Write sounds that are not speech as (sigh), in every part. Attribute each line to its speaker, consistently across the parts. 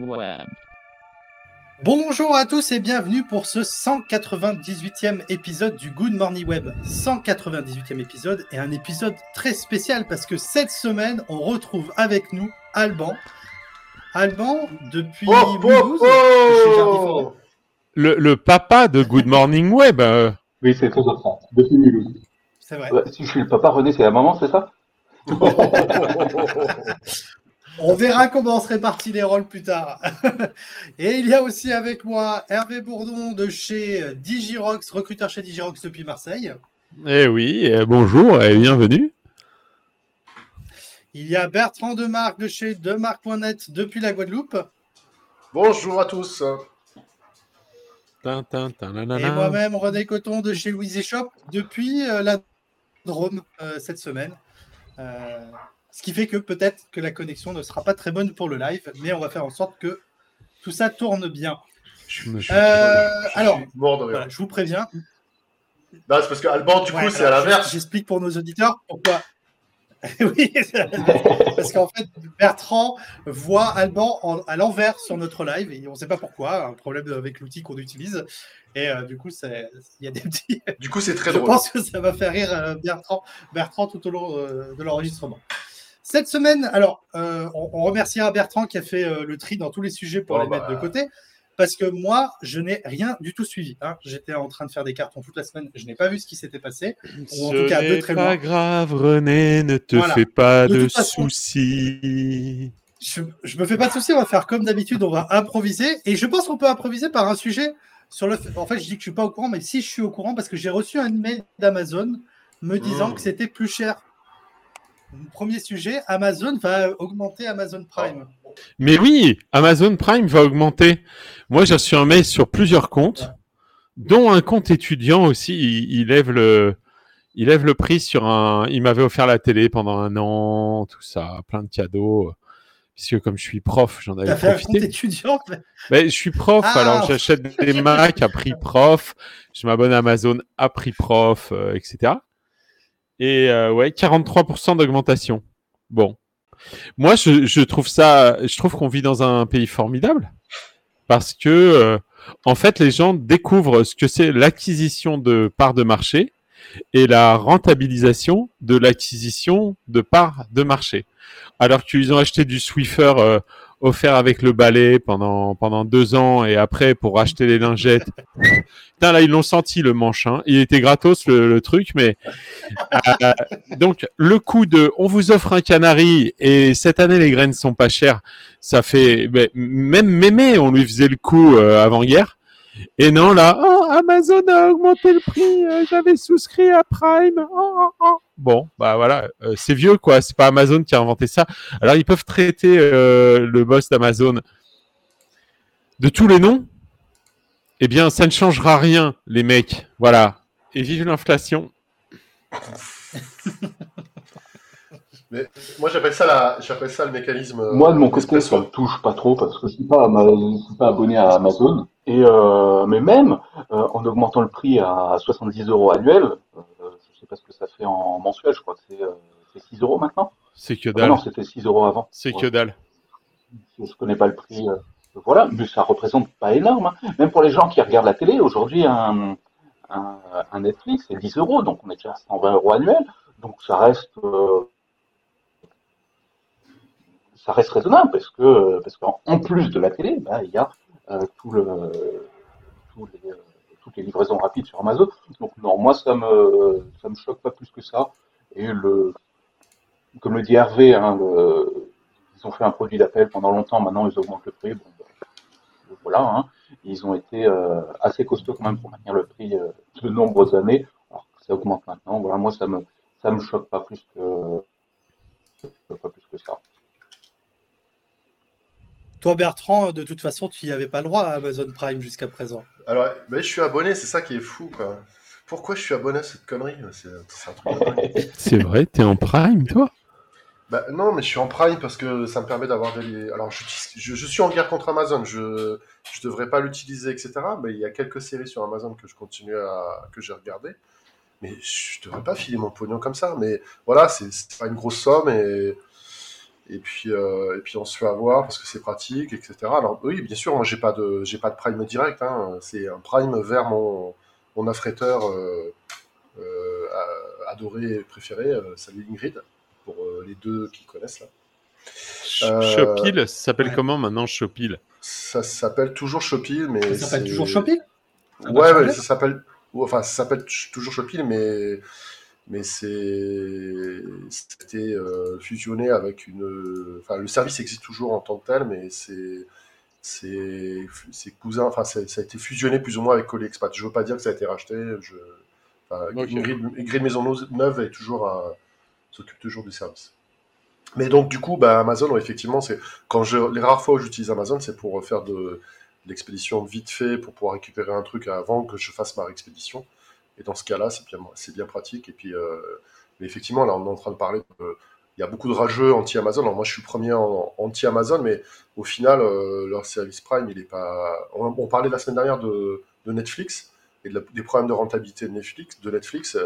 Speaker 1: Web.
Speaker 2: Bonjour à tous et bienvenue pour ce 198e épisode du Good Morning Web. 198e épisode et un épisode très spécial parce que cette semaine, on retrouve avec nous Alban. Alban, depuis
Speaker 3: Oh, oh, oh
Speaker 4: Le, le papa de Good Morning Web. euh,
Speaker 5: Oui, c'est très ça. Depuis Mulhouse.
Speaker 2: C'est vrai.
Speaker 5: Ouais, si je suis le papa, René, c'est la maman, c'est ça? (laughs)
Speaker 2: On verra comment on se répartit les rôles plus tard. (laughs) et il y a aussi avec moi Hervé Bourdon de chez Digirox, recruteur chez Digirox depuis Marseille.
Speaker 4: Eh oui, euh, bonjour et bienvenue.
Speaker 2: Il y a Bertrand Demarque de chez Demarque.net depuis la Guadeloupe.
Speaker 3: Bonjour à tous.
Speaker 2: Et moi-même, René Coton de chez Louise Shop depuis euh, la Drôme euh, cette semaine. Euh, ce qui fait que peut-être que la connexion ne sera pas très bonne pour le live, mais on va faire en sorte que tout ça tourne bien.
Speaker 4: Je me suis-
Speaker 2: Euh, alors,
Speaker 3: Mort de rire.
Speaker 2: voilà, je vous préviens.
Speaker 3: Non, c'est parce que Alban, du coup, c'est à l'inverse.
Speaker 2: J'explique pour nos auditeurs pourquoi. (laughs) oui, (laughs) parce qu'en fait, Bertrand voit Alban en- à l'envers sur notre live et on ne sait pas pourquoi, un problème avec l'outil qu'on utilise. Et euh, du coup, il y a des petits.
Speaker 3: Du coup, c'est très
Speaker 2: Je
Speaker 3: drôle.
Speaker 2: pense que ça va faire rire euh, Bertrand, Bertrand tout au long euh, de l'enregistrement. Cette semaine, alors, euh, on, on remerciera Bertrand qui a fait euh, le tri dans tous les sujets pour
Speaker 3: Oh,
Speaker 2: les
Speaker 3: bah.
Speaker 2: mettre de côté. Parce que moi, je n'ai rien du tout suivi. hein. J'étais en train de faire des cartons toute la semaine. Je n'ai pas vu ce qui s'était passé. Ou en
Speaker 4: Ce
Speaker 2: tout cas, très
Speaker 4: pas
Speaker 2: loin.
Speaker 4: grave, René, ne te
Speaker 2: Voilà.
Speaker 4: fais pas
Speaker 2: De
Speaker 4: soucis.
Speaker 2: Je, je me fais pas de soucis. On va faire comme d'habitude. On va improviser. Et je pense qu'on peut improviser par un sujet sur le. fait- En fait, je dis que je suis pas au courant, mais si je suis au courant, parce que j'ai reçu un email d'Amazon me disant
Speaker 3: Mmh.
Speaker 2: que c'était plus cher. Premier sujet, Amazon va augmenter Amazon Prime.
Speaker 4: Mais oui, Amazon Prime va augmenter. Moi, j'ai reçu un mail sur plusieurs comptes, dont un compte étudiant aussi. Il, il lève le, il lève le prix sur un. Il m'avait offert la télé pendant un an, tout ça, plein de cadeaux. Puisque comme je suis prof, j'en avais
Speaker 2: fait un compte étudiant
Speaker 4: Ben, je suis prof,
Speaker 2: Ah.
Speaker 4: alors j'achète des Mac à prix prof, je m'abonne à Amazon à prix prof, euh, etc. Et euh, ouais, 43% d'augmentation. Bon. Moi, je, trouve ça, je trouve qu'on vit dans un pays formidable parce que, euh, en fait, les gens découvrent ce que c'est l'acquisition de parts de marché et la rentabilisation de l'acquisition de parts de marché. Alors qu'ils ont acheté du Swiffer euh, offert avec le balai pendant pendant deux ans et après pour acheter les lingettes. (laughs) Putain là ils l'ont senti le manche. Hein. Il était gratos le, le truc, mais euh, donc le coût de on vous offre un canari et cette année les graines sont pas chères, ça fait ben, même mémé on lui faisait le coup euh, avant hier. Et non là, oh, Amazon a augmenté le prix, euh, j'avais souscrit à Prime. oh, oh, oh. Bon, bah voilà, euh, c'est vieux quoi, c'est pas Amazon qui a inventé ça. Alors ils peuvent traiter euh, le boss d'Amazon de tous les noms. Eh bien, ça ne changera rien, les mecs. Voilà. Et vive l'inflation. (laughs)
Speaker 3: Mais moi, j'appelle ça, la... j'appelle ça le mécanisme. euh,
Speaker 5: Moi, de mon côté, ça
Speaker 3: d'espresso.
Speaker 5: me touche pas trop parce que je suis pas, Ama- je suis pas abonné à Amazon. Et euh, mais même euh, en augmentant le prix à 70 euros annuel, euh, je sais pas ce que ça fait en mensuel. Je crois que c'est euh, c'est 6 euros maintenant.
Speaker 4: C'est que
Speaker 5: Ah
Speaker 4: dalle.
Speaker 5: non, c'était 6 euros avant.
Speaker 4: C'est
Speaker 5: Ouais.
Speaker 4: que dalle.
Speaker 5: Je connais pas le prix. euh, voilà, mais ça représente pas énorme. hein. Même pour les gens qui regardent la télé, aujourd'hui, un, un, un Netflix, c'est 10 euros, donc on est déjà à 120 euros annuels. Donc ça reste, euh, ça reste raisonnable parce que parce qu'en en plus de la télé, bah, il y a euh, tout le, tous les, euh, toutes les livraisons rapides sur Amazon. Donc non, moi ça me me choque pas plus que ça. Et le, comme le dit Hervé, hein, le- ils ont fait un produit d'appel pendant longtemps, maintenant ils augmentent le prix. Bon, bah, voilà, hein. ils ont été euh, assez costauds quand même pour maintenir le prix de nombreuses années. Alors que ça augmente maintenant. Voilà, moi ça me ça me choque pas plus que pas plus que ça.
Speaker 2: Toi, Bertrand, de toute façon, tu n'y avais pas le droit à Amazon Prime jusqu'à présent.
Speaker 3: Alors, mais je suis abonné, c'est ça qui est fou, quoi. Pourquoi je suis abonné à cette connerie (laughs) C'est
Speaker 4: vrai, t'es en prime, toi?
Speaker 3: Bah, non, mais je suis en Prime parce que ça me permet d'avoir des. Alors, je, je suis en guerre contre Amazon. Je je devrais pas l'utiliser, etc. Mais il y a quelques séries sur Amazon que je continue à que j'ai regardé. Mais je devrais pas filer mon pognon comme ça. Mais voilà, c'est pas une grosse somme et Et puis, et puis on se fait avoir parce que c'est pratique, etc. Alors oui, bien sûr, moi j'ai pas de j'ai pas de Prime direct. Hein. C'est un Prime vers mon mon affréteur adoré et préféré. salut Ingrid pour les deux qui connaissent là.
Speaker 4: Shopil, ça s'appelle comment maintenant Shopil
Speaker 3: Ça s'appelle toujours Shopil, mais.
Speaker 2: Ça s'appelle toujours Shopil
Speaker 3: Ouais, ouais, ça s'appelle. Enfin, ça s'appelle toujours Shopil, mais mais c'était euh, fusionné avec une. Enfin, le service existe toujours en tant que tel, mais c'est c'est cousin. Enfin, ça a été fusionné plus ou moins avec Expat. Je veux pas dire que ça a été racheté. Je... Enfin, okay. Maison Neuve est toujours s'occupe toujours du service. Mais donc, du coup, bah, Amazon, effectivement, c'est quand je, les rares fois où j'utilise Amazon, c'est pour faire de, l'expédition vite fait, pour pouvoir récupérer un truc avant que je fasse ma expédition. Et dans ce cas-là, c'est bien, bien pratique. Et puis, euh, mais effectivement, là, on est en train de parler il y a beaucoup de rageux anti-Amazon. Alors moi, je suis premier anti-Amazon, mais au final, euh, leur service Prime, il est pas. On, parlait la semaine dernière de, Netflix et des problèmes de rentabilité de Netflix. De Netflix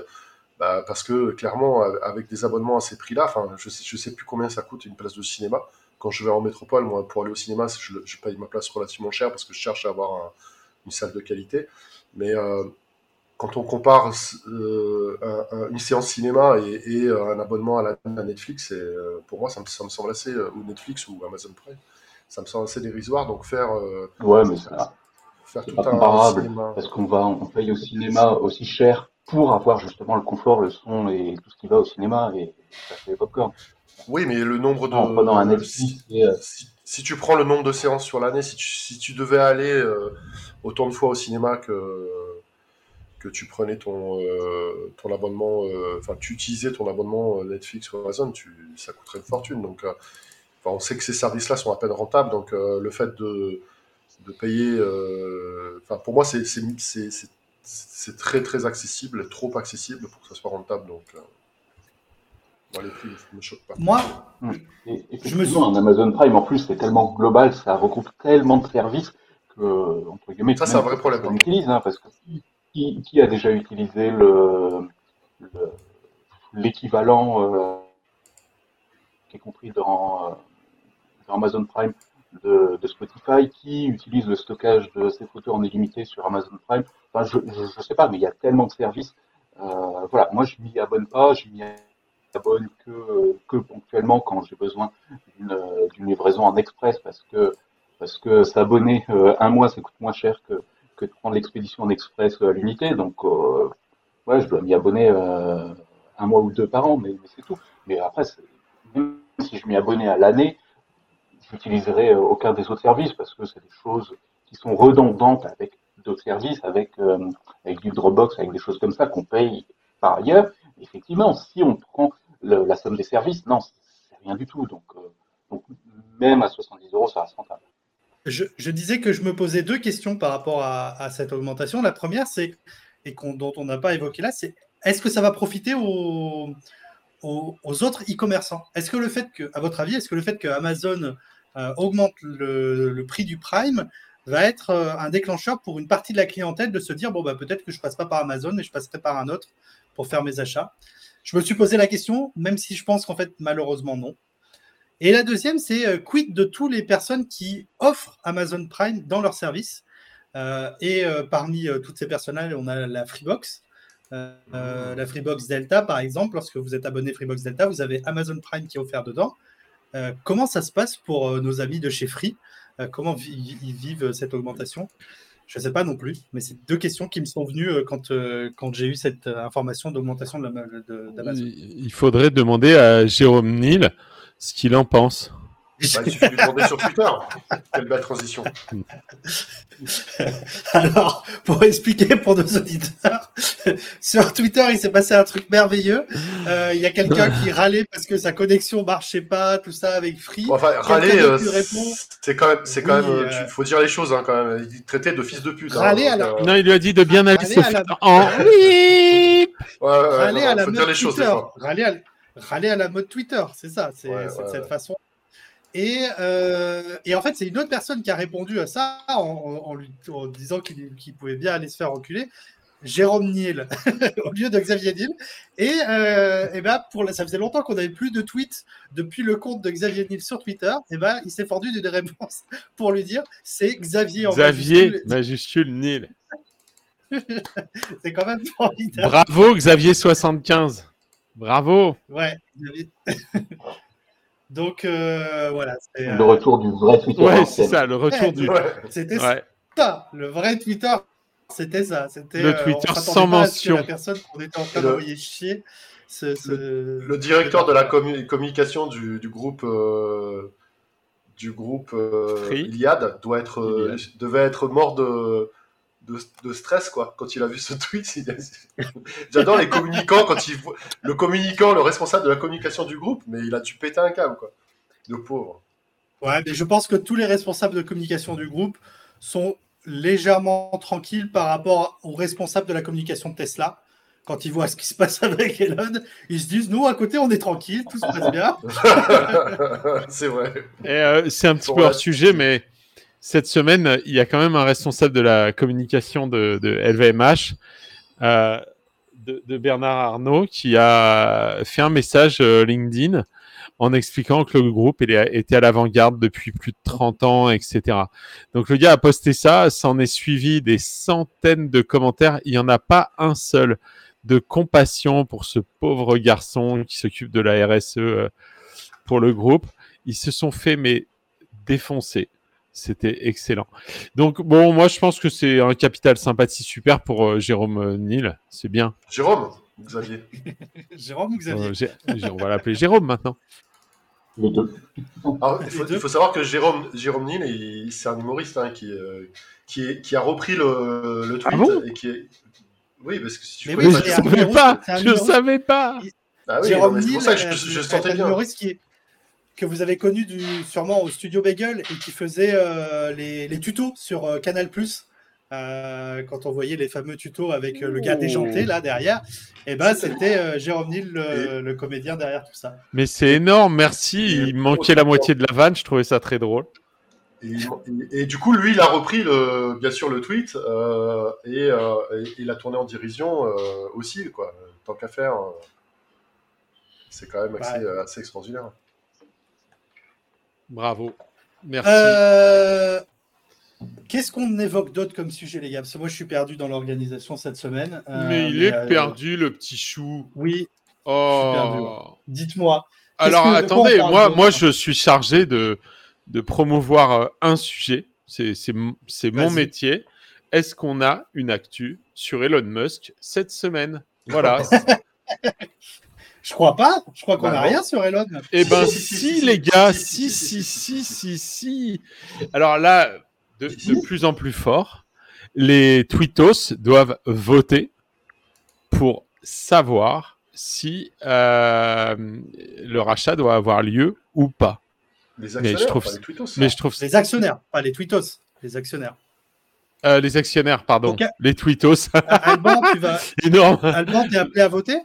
Speaker 3: bah, parce que clairement, avec des abonnements à ces prix-là, je sais, je sais plus combien ça coûte une place de cinéma. Quand je vais en métropole, moi, pour aller au cinéma, je, paye ma place relativement cher parce que je cherche à avoir une salle de qualité. Mais euh, quand on compare euh, une séance cinéma et, euh, un abonnement à, la, Netflix, pour moi, ça me, ça me, semble assez, ou Netflix ou Amazon Prime, ça me semble assez dérisoire. Donc faire,
Speaker 5: ouais, mais ça, faire tout un cinéma. Parce qu'on va, on paye au cinéma aussi cher pour avoir justement le confort, le son et tout ce qui va au cinéma et ça fait popcorn.
Speaker 3: Oui, mais le nombre de.
Speaker 5: un
Speaker 3: euh, si, tu prends le nombre de séances sur l'année, si tu, si tu devais aller euh, autant de fois au cinéma que, que tu prenais ton, euh, ton abonnement, enfin, tu utilisais ton abonnement Netflix ou Amazon, tu, ça coûterait une fortune. Donc, on sait que ces services-là sont à peine rentables, donc le fait de, de payer. Enfin, pour moi, c'est c'est très très accessible, trop accessible pour que ça soit rentable. Donc, euh, moi, les prix ne me choquent pas.
Speaker 2: Moi,
Speaker 5: et, je me Amazon Prime en plus, c'est tellement global, ça regroupe tellement de services que, entre guillemets,
Speaker 3: ça c'est un vrai problème.
Speaker 5: On utilise, hein, parce que qui, a déjà utilisé le l'équivalent euh, qui est compris dans, euh, Amazon Prime de, Spotify qui utilise le stockage de ses photos en illimité sur Amazon Prime. Enfin, je ne sais pas, mais il y a tellement de services. Euh, voilà, moi je m'y abonne pas, je m'y abonne que, ponctuellement quand j'ai besoin d'une livraison en express parce que parce que s'abonner un mois ça coûte moins cher que, que de prendre l'expédition en express à l'unité. Donc euh, je dois m'y abonner un mois ou deux par an, mais, c'est tout. Mais après, même si je m'y abonnais à l'année, j'utiliserai euh, aucun des autres services parce que c'est des choses qui sont redondantes avec d'autres services, avec, euh, avec du Dropbox, avec des choses comme ça qu'on paye par ailleurs. Effectivement, si on prend la somme des services, non, c'est rien du tout. Donc, euh, donc, même à 70 euros, ça reste rentable.
Speaker 2: Je, disais que je me posais deux questions par rapport à, cette augmentation. La première, c'est, et dont on n'a pas évoqué là, c'est est-ce que ça va profiter aux, autres e-commerçants? Est-ce que le fait que, à votre avis, est-ce que le fait que Amazon euh, augmente le, prix du Prime va être euh, un déclencheur pour une partie de la clientèle de se dire bon bah peut-être que je passe pas par Amazon mais je passerai par un autre pour faire mes achats? Je me suis posé la question, même si je pense qu'en fait malheureusement non. Et la deuxième, c'est euh, quid de toutes les personnes qui offrent Amazon Prime dans leur service. et parmi toutes ces personnes-là, on a la Freebox. la Freebox Delta, par exemple, lorsque vous êtes abonné Freebox Delta, vous avez Amazon Prime qui est offert dedans. Euh, comment ça se passe pour euh, nos amis de chez Free? Euh, Comment ils vivent cette augmentation? Je ne sais pas non plus, mais c'est deux questions qui me sont venues quand, j'ai eu cette information d'augmentation d'Amazon.
Speaker 4: Il faudrait demander à Jérôme Nil ce qu'il en pense.
Speaker 3: Bah, il suffit de demander sur Twitter. Quelle belle transition. (laughs)
Speaker 2: Alors, pour expliquer pour nos auditeurs, (laughs) sur Twitter, il s'est passé un truc merveilleux. Euh, il y a quelqu'un qui (laughs) râlait parce que sa connexion marchait pas, tout ça avec Free.
Speaker 3: enfin, râler, euh, c'est quand même, c'est quand même, il euh, faut dire les choses hein, quand même. Il traitait de fils de pute. Hein,
Speaker 2: râler alors.
Speaker 4: Non, il lui a dit de bien aller en
Speaker 2: oui. râler à la mode Twitter. Râler à, la mode Twitter, c'est ça, c'est cette façon et, euh, et, en fait, c'est une autre personne qui a répondu à ça en, lui, disant qu'il pouvait bien aller se faire reculer. Jérôme Niel (laughs) au lieu de Xavier Niel. Et, euh, et ben pour ça faisait longtemps qu'on n'avait plus de tweets depuis le compte de Xavier Niel sur Twitter. Et ben il s'est fendu d'une réponse pour lui dire c'est Xavier
Speaker 4: en Xavier majuscule, Niel. (laughs)
Speaker 2: c'est quand même formidable.
Speaker 4: Bravo Xavier 75. Bravo.
Speaker 2: Ouais. (laughs) Donc euh, voilà.
Speaker 5: Le euh, retour du vrai Twitter.
Speaker 4: Ouais, c'est ça, le retour du.
Speaker 2: C'était ça, le vrai Twitter. C'était ça. C'était
Speaker 4: le euh, Twitter sans mention.
Speaker 2: La personne qu'on était en train d'envoyer chier.
Speaker 3: Le, directeur de la communication du, groupe du groupe Iliad doit être devait être mort de de, stress quoi quand il a vu ce tweet. J'adore les communicants quand il voit le communicant, le responsable de la communication du groupe, mais il a dû péter un câble quoi. Le pauvre.
Speaker 2: Ouais, mais je pense que tous les responsables de communication du groupe sont légèrement tranquilles par rapport aux responsables de la communication de Tesla. Quand ils voient ce qui se passe avec Elon, ils se disent nous à côté on est tranquille, tout se passe bien. (laughs)
Speaker 3: c'est vrai.
Speaker 4: Et euh, c'est un petit peu hors sujet, mais cette semaine, il y a quand même un responsable de la communication de, LVMH, euh, de, Bernard Arnault, qui a fait un message euh, LinkedIn en expliquant que le groupe était à l'avant-garde depuis plus de 30 ans, etc. Donc le gars a posté ça, s'en est suivi des centaines de commentaires. Il n'y en a pas un seul de compassion pour ce pauvre garçon qui s'occupe de la RSE euh, pour le groupe. Ils se sont fait mais défoncer. C'était excellent. Donc, bon, moi, je pense que c'est un capital sympathie super pour euh, Jérôme euh, Nil. C'est bien.
Speaker 3: Jérôme ou Xavier (laughs)
Speaker 2: Jérôme ou Xavier
Speaker 4: euh, On va l'appeler Jérôme maintenant.
Speaker 3: Les deux. il, faut, savoir que Jérôme, Jérôme Nil, c'est un humoriste hein, qui, qui, qui, a repris le, le tweet.
Speaker 4: Ah
Speaker 3: et qui est... Oui, parce que si
Speaker 4: tu oui, je ne savais pas. Je ne savais pas.
Speaker 3: Ah oui, Jérôme Nil, je, je, sentais bien.
Speaker 2: Un humoriste qui est que vous avez connu du, sûrement au studio Bagel et qui faisait euh, les, les, tutos sur euh, Canal euh, quand on voyait les fameux tutos avec le gars déjanté là derrière, et eh ben c'était Jérôme Nil, le, comédien derrière tout ça.
Speaker 4: Mais c'est énorme, merci. Il manquait la moitié de la vanne, je trouvais ça très drôle.
Speaker 3: Et, du coup, lui, il a repris le, bien sûr le tweet et, il a tourné en dérision aussi, quoi. Tant qu'à faire, c'est quand même assez, assez extraordinaire.
Speaker 4: Bravo. Merci.
Speaker 2: Euh, qu'est-ce qu'on évoque d'autre comme sujet, les gars? Parce que moi, je suis perdu dans l'organisation cette semaine.
Speaker 4: Euh, mais il est euh, perdu, le petit chou.
Speaker 2: Oui.
Speaker 4: Oh.
Speaker 2: Dites-moi.
Speaker 4: Alors, attendez, moi, moi, je suis chargé de, de promouvoir un sujet. C'est mon métier. Est-ce qu'on a une actu sur Elon Musk cette semaine? Voilà. (laughs)
Speaker 2: Je crois pas. Je crois qu'on n'a bah rien sur Elon.
Speaker 4: Eh ben, si, les gars, si, si, si, si, si. Alors là, de, plus en plus fort, les tweetos doivent voter pour savoir si euh, le rachat doit avoir lieu ou pas.
Speaker 3: Les actionnaires, mais je trouve, pas les tweetos.
Speaker 4: Mais je trouve
Speaker 2: les actionnaires, pas les tweetos, les actionnaires.
Speaker 4: Euh, les actionnaires, pardon. les tweetos.
Speaker 2: Alban, tu vas.
Speaker 4: Énorme.
Speaker 2: Alban, tu es appelé à voter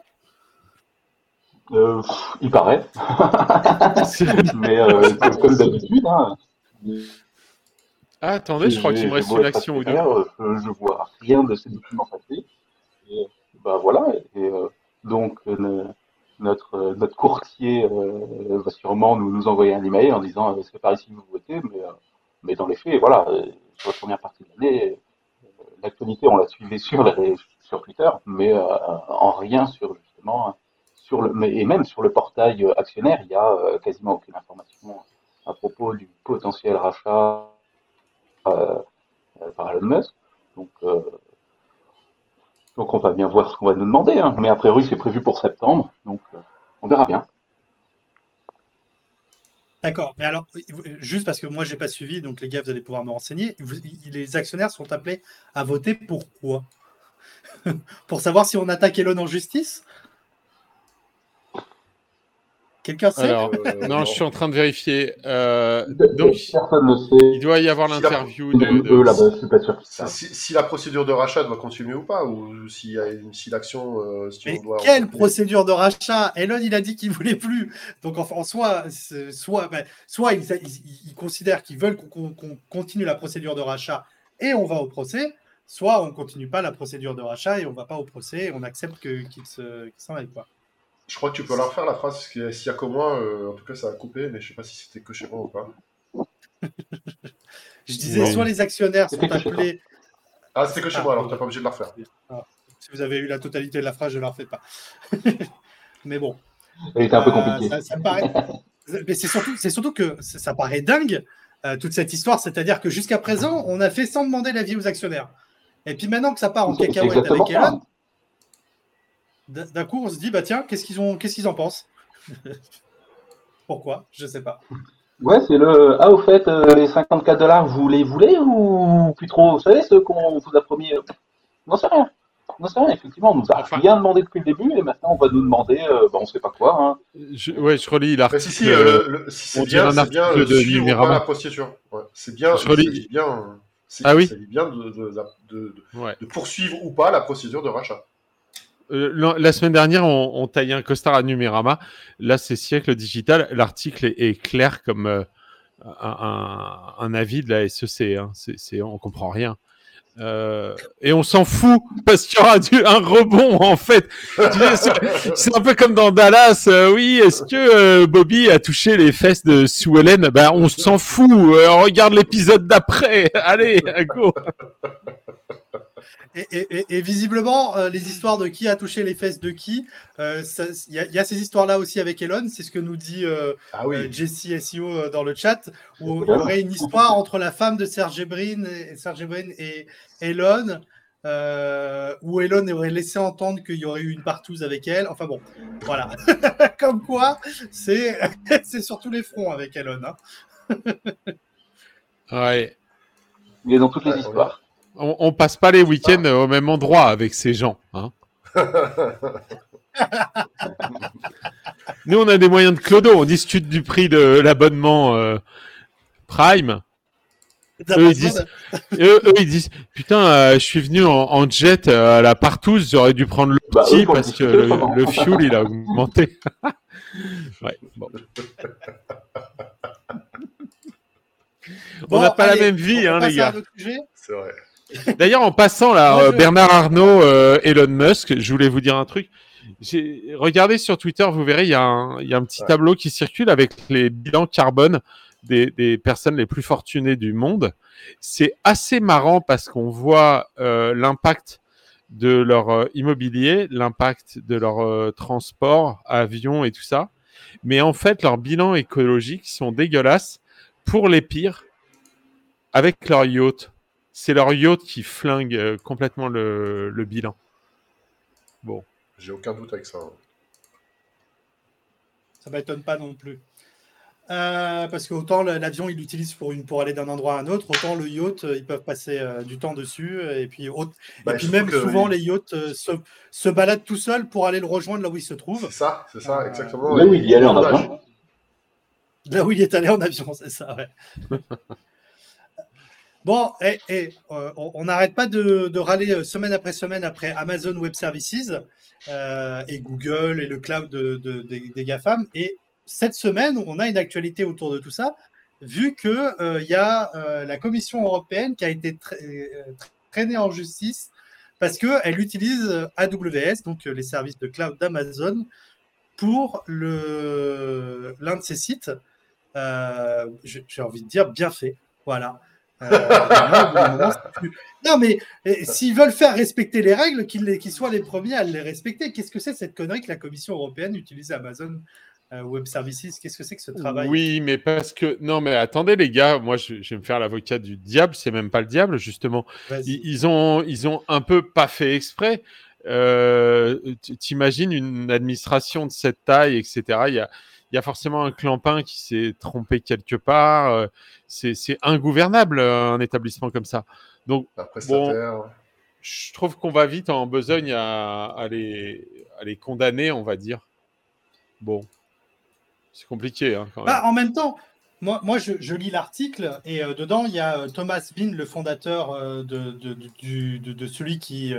Speaker 5: euh, il paraît. (laughs) Mais euh, comme, d'habitude. Hein.
Speaker 4: Ah, attendez, je crois qu'il me reste une action ou deux.
Speaker 5: Euh, je vois rien de ces documents passés. Et ben voilà. Et, donc, notre, notre courtier va sûrement nous, nous envoyer un email en disant c'est par ici que vous votez. Mais, mais dans les faits, voilà, sur la première partie de l'année, l'actualité, on l'a suivi sur, les, sur Twitter, mais en rien sur justement et même sur le portail euh, actionnaire, il n'y a euh, quasiment aucune information à propos du potentiel rachat euh, par Elon Musk. Donc, on va bien voir ce qu'on va nous demander. Hein. Mais a priori, c'est prévu pour septembre. Donc on verra bien.
Speaker 2: D'accord. Mais alors, juste parce que moi, je n'ai pas suivi, donc les gars, vous allez pouvoir me renseigner. les actionnaires sont appelés à voter pour quoi? (laughs) Pour savoir si on attaque Elon en justice? Quelqu'un sait
Speaker 4: Alors, euh, (laughs) Non, je suis en train de vérifier. Euh, donc, personne ne sait. Il doit y avoir l'interview de.
Speaker 5: de... je suis pas sûr.
Speaker 3: Si, la procédure de rachat doit continuer ou pas, ou si, si l'action. Euh,
Speaker 2: Mais quelle procédure de rachat? Elon, il a dit qu'il voulait plus. Donc, en, soi, soit, ben, soit il, considère qu'ils veulent qu'on continue la procédure de rachat et on va au procès, soit on continue pas la procédure de rachat et on va pas au procès, et on accepte qu'il s'en aille. Quoi.
Speaker 3: Je crois que tu peux la refaire la phrase, parce que s'il y a que moi, euh, en tout cas ça a coupé, mais je sais pas si c'était que chez moi ou pas.
Speaker 2: je disais, soit les actionnaires sont appelés.
Speaker 3: Ah, c'était que chez moi, alors tu n'es pas obligé de la refaire.
Speaker 2: Ah, si vous avez eu la totalité de la phrase, je ne la refais pas. (laughs) mais bon.
Speaker 5: Elle était un peu compliquée.
Speaker 2: mais c'est surtout, surtout, que ça, paraît dingue, euh, toute cette histoire. C'est-à-dire que jusqu'à présent, on a fait sans demander l'avis aux actionnaires. Et puis maintenant que ça part en cacahuète avec Elon, d'un coup, on se dit, bah tiens, qu'est-ce qu'ils ont, qu'est-ce qu'ils en pensent? (laughs) Pourquoi? Je sais pas.
Speaker 5: Ouais, c'est le. Ah, au fait, euh, les 54 dollars, vous les voulez ou plus trop? Vous savez ce qu'on vous a promis? Non, c'est rien. Non, c'est rien, effectivement, on nous a rien demandé depuis le début et maintenant on va nous demander, euh, bah, on sait pas quoi. Hein.
Speaker 4: Je, ouais, je relis l'article.
Speaker 3: si, si, euh, si c'est bien, c'est bien de suivre pas la procédure. Ouais, c'est bien, je relis... bien,
Speaker 4: ah oui
Speaker 3: bien de, de, de, de poursuivre ou pas la procédure de rachat.
Speaker 4: Euh, la semaine dernière, on, taillait un costard à Numérama. Là, c'est siècle digital. L'article est, clair comme euh, un, avis de la SEC. Hein. C'est, on comprend rien. Euh, et on s'en fout parce qu'il y aura du, un rebond en fait. c'est un peu comme dans Dallas. oui, est-ce que Bobby a touché les fesses de Sue Ellen? Ben, on s'en fout. regarde l'épisode d'après. (laughs) Allez, go.
Speaker 2: Et, visiblement, euh, les histoires de qui a touché les fesses de qui, euh, il y, a ces histoires-là aussi avec Elon, c'est ce que nous dit euh, ah Jesse SEO dans le chat, où il y aurait une histoire entre la femme de Serge Brin et, Serge et Elon, où Elon aurait laissé entendre qu'il y aurait eu une partouze avec elle. Enfin bon, voilà. (laughs) Comme quoi, (laughs) c'est sur tous les fronts avec Elon. Hein. (laughs)
Speaker 4: ouais.
Speaker 5: Il est dans toutes les histoires
Speaker 4: on, passe pas les week-ends au même endroit avec ces gens. Hein. (laughs) Nous, on a des moyens de clodo. On discute du prix de l'abonnement euh, Prime. Eux ils, disent, putain, euh, je suis venu en, jet euh, à la partouze, j'aurais dû prendre le bah petit parce que le, fuel il a augmenté. (laughs) on n'a pas la même vie, hein, les gars.
Speaker 3: C'est vrai.
Speaker 4: D'ailleurs, en passant là, euh, Bernard Arnault, euh, Elon Musk, je voulais vous dire un truc. Regardez sur Twitter, vous verrez, il y, a un, petit tableau qui circule avec les bilans carbone des, personnes les plus fortunées du monde. C'est assez marrant parce qu'on voit euh, l'impact de leur immobilier, l'impact de leur transport, avion et tout ça. Mais en fait, leurs bilans écologiques sont dégueulasses pour les pires avec leur yacht c'est leur yacht qui flingue euh, complètement le, bilan. Bon.
Speaker 3: J'ai aucun doute avec ça. Hein.
Speaker 2: Ça m'étonne pas non plus. Euh, parce que autant l'avion il l'utilise pour, une, pour aller d'un endroit à un autre, autant le yacht euh, ils peuvent passer du temps dessus et puis, bah, puis même souvent les yachts se, baladent tout seuls pour aller le rejoindre là où il se trouve.
Speaker 3: C'est ça, c'est ça, exactement.
Speaker 5: Là où il y allait en avion.
Speaker 2: Là où il est allé en avion, (laughs) c'est ça, ouais. Bon, et, euh, on n'arrête pas de, râler euh, semaine après semaine après Amazon Web Services euh, et Google et le cloud des, GAFAM. Et cette semaine, on a une actualité autour de tout ça, vu qu'il il y a la Commission européenne qui a été traînée en justice parce qu'elle utilise AWS, donc les services de cloud d'Amazon, pour l'un de ses sites. J'ai envie de dire bien fait. Voilà. Euh, non, mais s'ils veulent faire respecter les règles, qu'ils soient les premiers à les respecter. Qu'est-ce que c'est cette connerie que la Commission européenne utilise Amazon euh, Web Services? Qu'est-ce que c'est que ce travail?
Speaker 4: Oui, mais parce que. Non, mais attendez, les gars, moi, je, vais me faire l'avocat du diable. C'est même pas le diable, justement. Ils, ont, ils ont un peu pas fait exprès. Euh, T'imagines une administration de cette taille, etc. Il y a il y a forcément un clampin qui s'est trompé quelque part. Euh, c'est ingouvernable, euh, un établissement comme ça. Donc, bon, je trouve qu'on va vite en besogne à, les, condamner, on va dire. Bon, c'est compliqué. Hein,
Speaker 2: bah, en même temps, moi, moi je, lis l'article et euh, dedans, il y a Thomas Bin, le fondateur de, de, celui qui.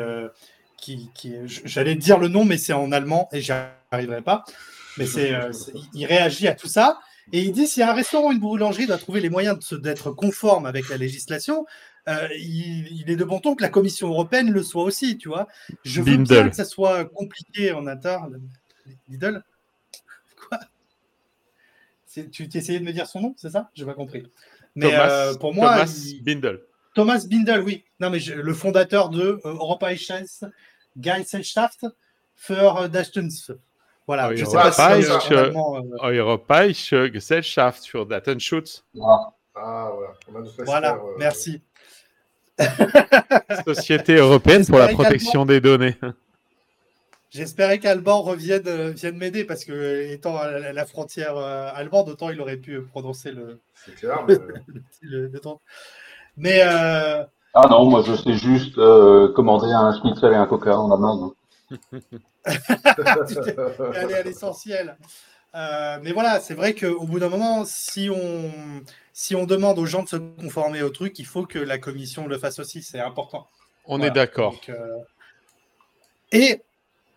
Speaker 2: qui, qui J'allais dire le nom, mais c'est en allemand et j'y arriverai pas mais euh, c'est, il réagit à tout ça. Et il dit, si un restaurant ou une boulangerie doit trouver les moyens d'être conforme avec la législation, euh, il, est de bon ton que la Commission européenne le soit aussi, tu vois. Je veux bien que ça soit compliqué en interne. Lidl? Quoi? Tu essayais de me dire son nom, c'est ça? Je n'ai pas compris.
Speaker 4: Mais euh, pour moi, Thomas Bindel.
Speaker 2: Thomas Bindel, oui. Non, mais le fondateur de euh, Europäisches Gesellschaft für Datenschutz. Voilà,
Speaker 4: je sais pas si euh, Europäische Gesellschaft für Datenschutz.
Speaker 3: Ah, ah voilà.
Speaker 2: Voilà, euh, merci. (laughs)
Speaker 4: Société européenne pour la protection des données.
Speaker 2: J'espérais qu'Alban revienne, vienne m'aider parce que, étant à la frontière allemande, autant il aurait pu prononcer le.
Speaker 3: C'est clair. (laughs) Mais...
Speaker 2: le, le, mais. Euh...
Speaker 5: Ah non, moi je sais juste euh, commander un schnitzel et un coca en Amazon. (laughs)
Speaker 2: aller à l'essentiel. Euh, mais voilà, c'est vrai qu'au bout d'un moment, si on, si on demande aux gens de se conformer au truc, il faut que la commission le fasse aussi. C'est important.
Speaker 4: On est d'accord.
Speaker 2: Euh... Et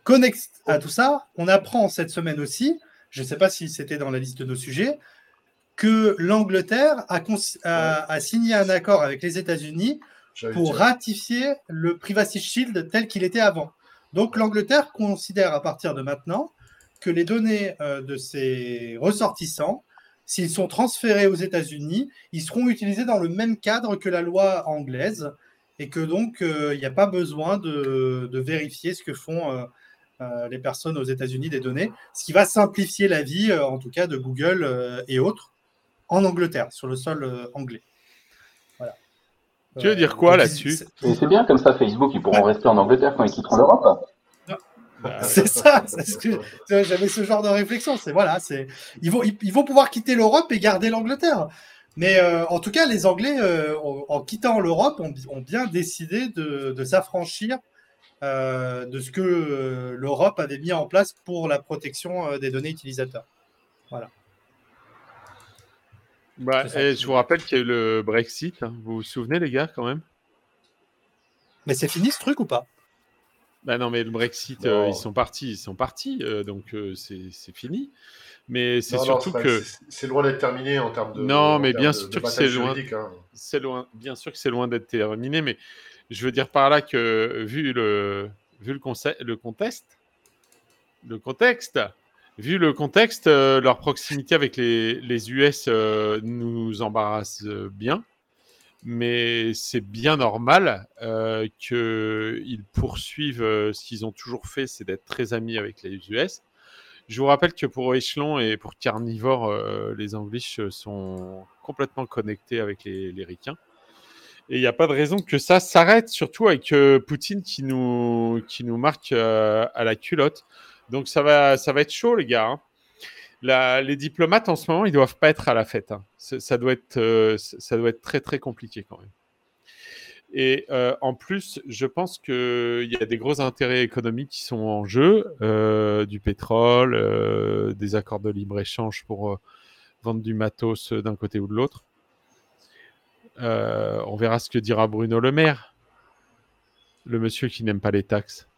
Speaker 2: connexe à tout ça, on apprend cette semaine aussi, je ne sais pas si c'était dans la liste de nos sujets, que l'Angleterre a, signé un accord avec les États-Unis pour ratifier le Privacy Shield tel qu'il était avant. Donc l'Angleterre considère à partir de maintenant que les données euh, de ses ressortissants, s'ils sont transférés aux États-Unis, ils seront utilisés dans le même cadre que la loi anglaise et que donc euh, il n'y a pas besoin de, vérifier ce que font euh, les personnes aux États-Unis des données, ce qui va simplifier la vie, en tout cas de Google et autres, en Angleterre, sur le sol anglais.
Speaker 4: Tu veux dire quoi là-dessus
Speaker 5: C'est bien comme ça, Facebook, ils pourront rester en Angleterre quand ils quitteront l'Europe.
Speaker 2: Bah, (laughs) c'est ça, j'avais ce genre de réflexion. C'est voilà, c'est ils vont ils, vont pouvoir quitter l'Europe et garder l'Angleterre. Mais euh, en tout cas, les Anglais, euh, en, quittant l'Europe, ont, bien décidé de, s'affranchir de ce que l'Europe avait mis en place pour la protection des données utilisateurs. Voilà.
Speaker 4: Bah, et je vous rappelle qu'il y a eu le Brexit. Hein. Vous vous souvenez, les gars, quand même?
Speaker 2: Mais c'est fini ce truc ou pas?
Speaker 4: Bah non, mais le Brexit, euh, ils sont partis, ils sont partis, euh, donc euh, c'est fini. Mais c'est surtout que
Speaker 3: c'est loin d'être terminé en termes de.
Speaker 4: Non, mais bien sûr que c'est loin. Hein. C'est loin. Bien sûr que c'est loin d'être terminé, mais je veux dire par là que vu le vu le, le contexte, le contexte, Vu le contexte, euh, leur proximité avec les, US euh, nous embarrasse euh, bien, mais c'est bien normal qu'ils poursuivent ce qu'ils ont toujours fait, c'est d'être très amis avec les US. Je vous rappelle que pour Echelon et pour Carnivore, les Anglish sont complètement connectés avec les, les. Et il n'y a pas de raison que ça s'arrête, surtout avec Poutine qui nous marque à la culotte. Donc ça va, ça va être chaud, les gars. Hein. les diplomates en ce moment, ils doivent pas être à la fête. Hein. Ça, doit être, euh, ça doit être très très compliqué quand même. Et euh, en plus, je pense qu'il y a des gros intérêts économiques qui sont en jeu, euh, du pétrole, des accords de libre échange pour vendre du matos d'un côté ou de l'autre. on verra ce que dira Bruno Le Maire, le monsieur qui n'aime pas les taxes.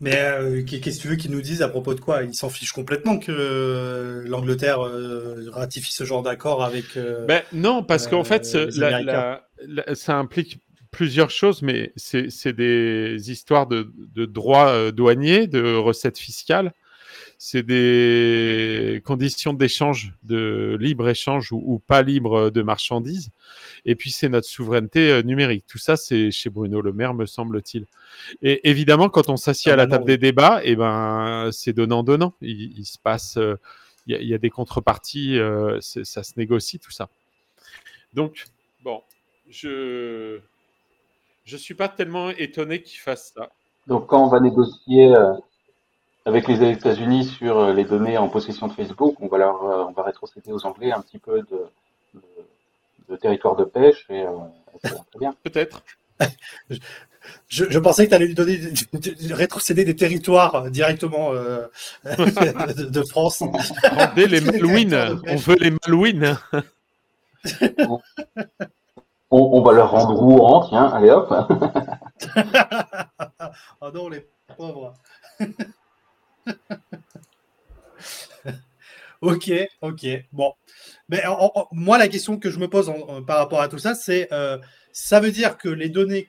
Speaker 2: Mais euh, qu'est-ce que tu veux qu'ils nous disent à propos de quoi? Ils s'en fichent complètement que euh, l'Angleterre euh, ratifie ce genre d'accord avec.
Speaker 4: ben, non, parce qu'en fait, ça implique plusieurs choses, mais c'est des histoires de, de droits douaniers, de recettes fiscales c'est des conditions d'échange, de libre échange ou, pas libre de marchandises. Et puis, c'est notre souveraineté euh, numérique. Tout ça, c'est chez Bruno Le Maire, me semble-t-il. Et évidemment, quand on s'assied à la table des débats, eh ben, c'est donnant-donnant. Il, se passe, euh, il, y a, des contreparties, euh, ça se négocie, tout ça. Donc, bon, je je suis pas tellement étonné qu'il fasse ça.
Speaker 5: Donc, quand on va négocier avec les États-Unis sur euh, les données en possession de Facebook, on va leur, euh, on va rétrocéder aux Anglais un petit peu de, de, territoire de pêche et, euh, très bien.
Speaker 4: Peut-être.
Speaker 2: Je, pensais que tu allais lui donner rétrocéder des territoires directement (laughs) de, France.
Speaker 4: Rendez les (laughs) Malouines. On veut les Malouines.
Speaker 5: on, on, va leur rendre Rouen, tiens, allez hop. (laughs)
Speaker 2: oh non, les pauvres. (laughs) Ok, ok. Bon. Mais moi, la question que je me pose par rapport à tout ça, c'est euh, ça veut dire que les données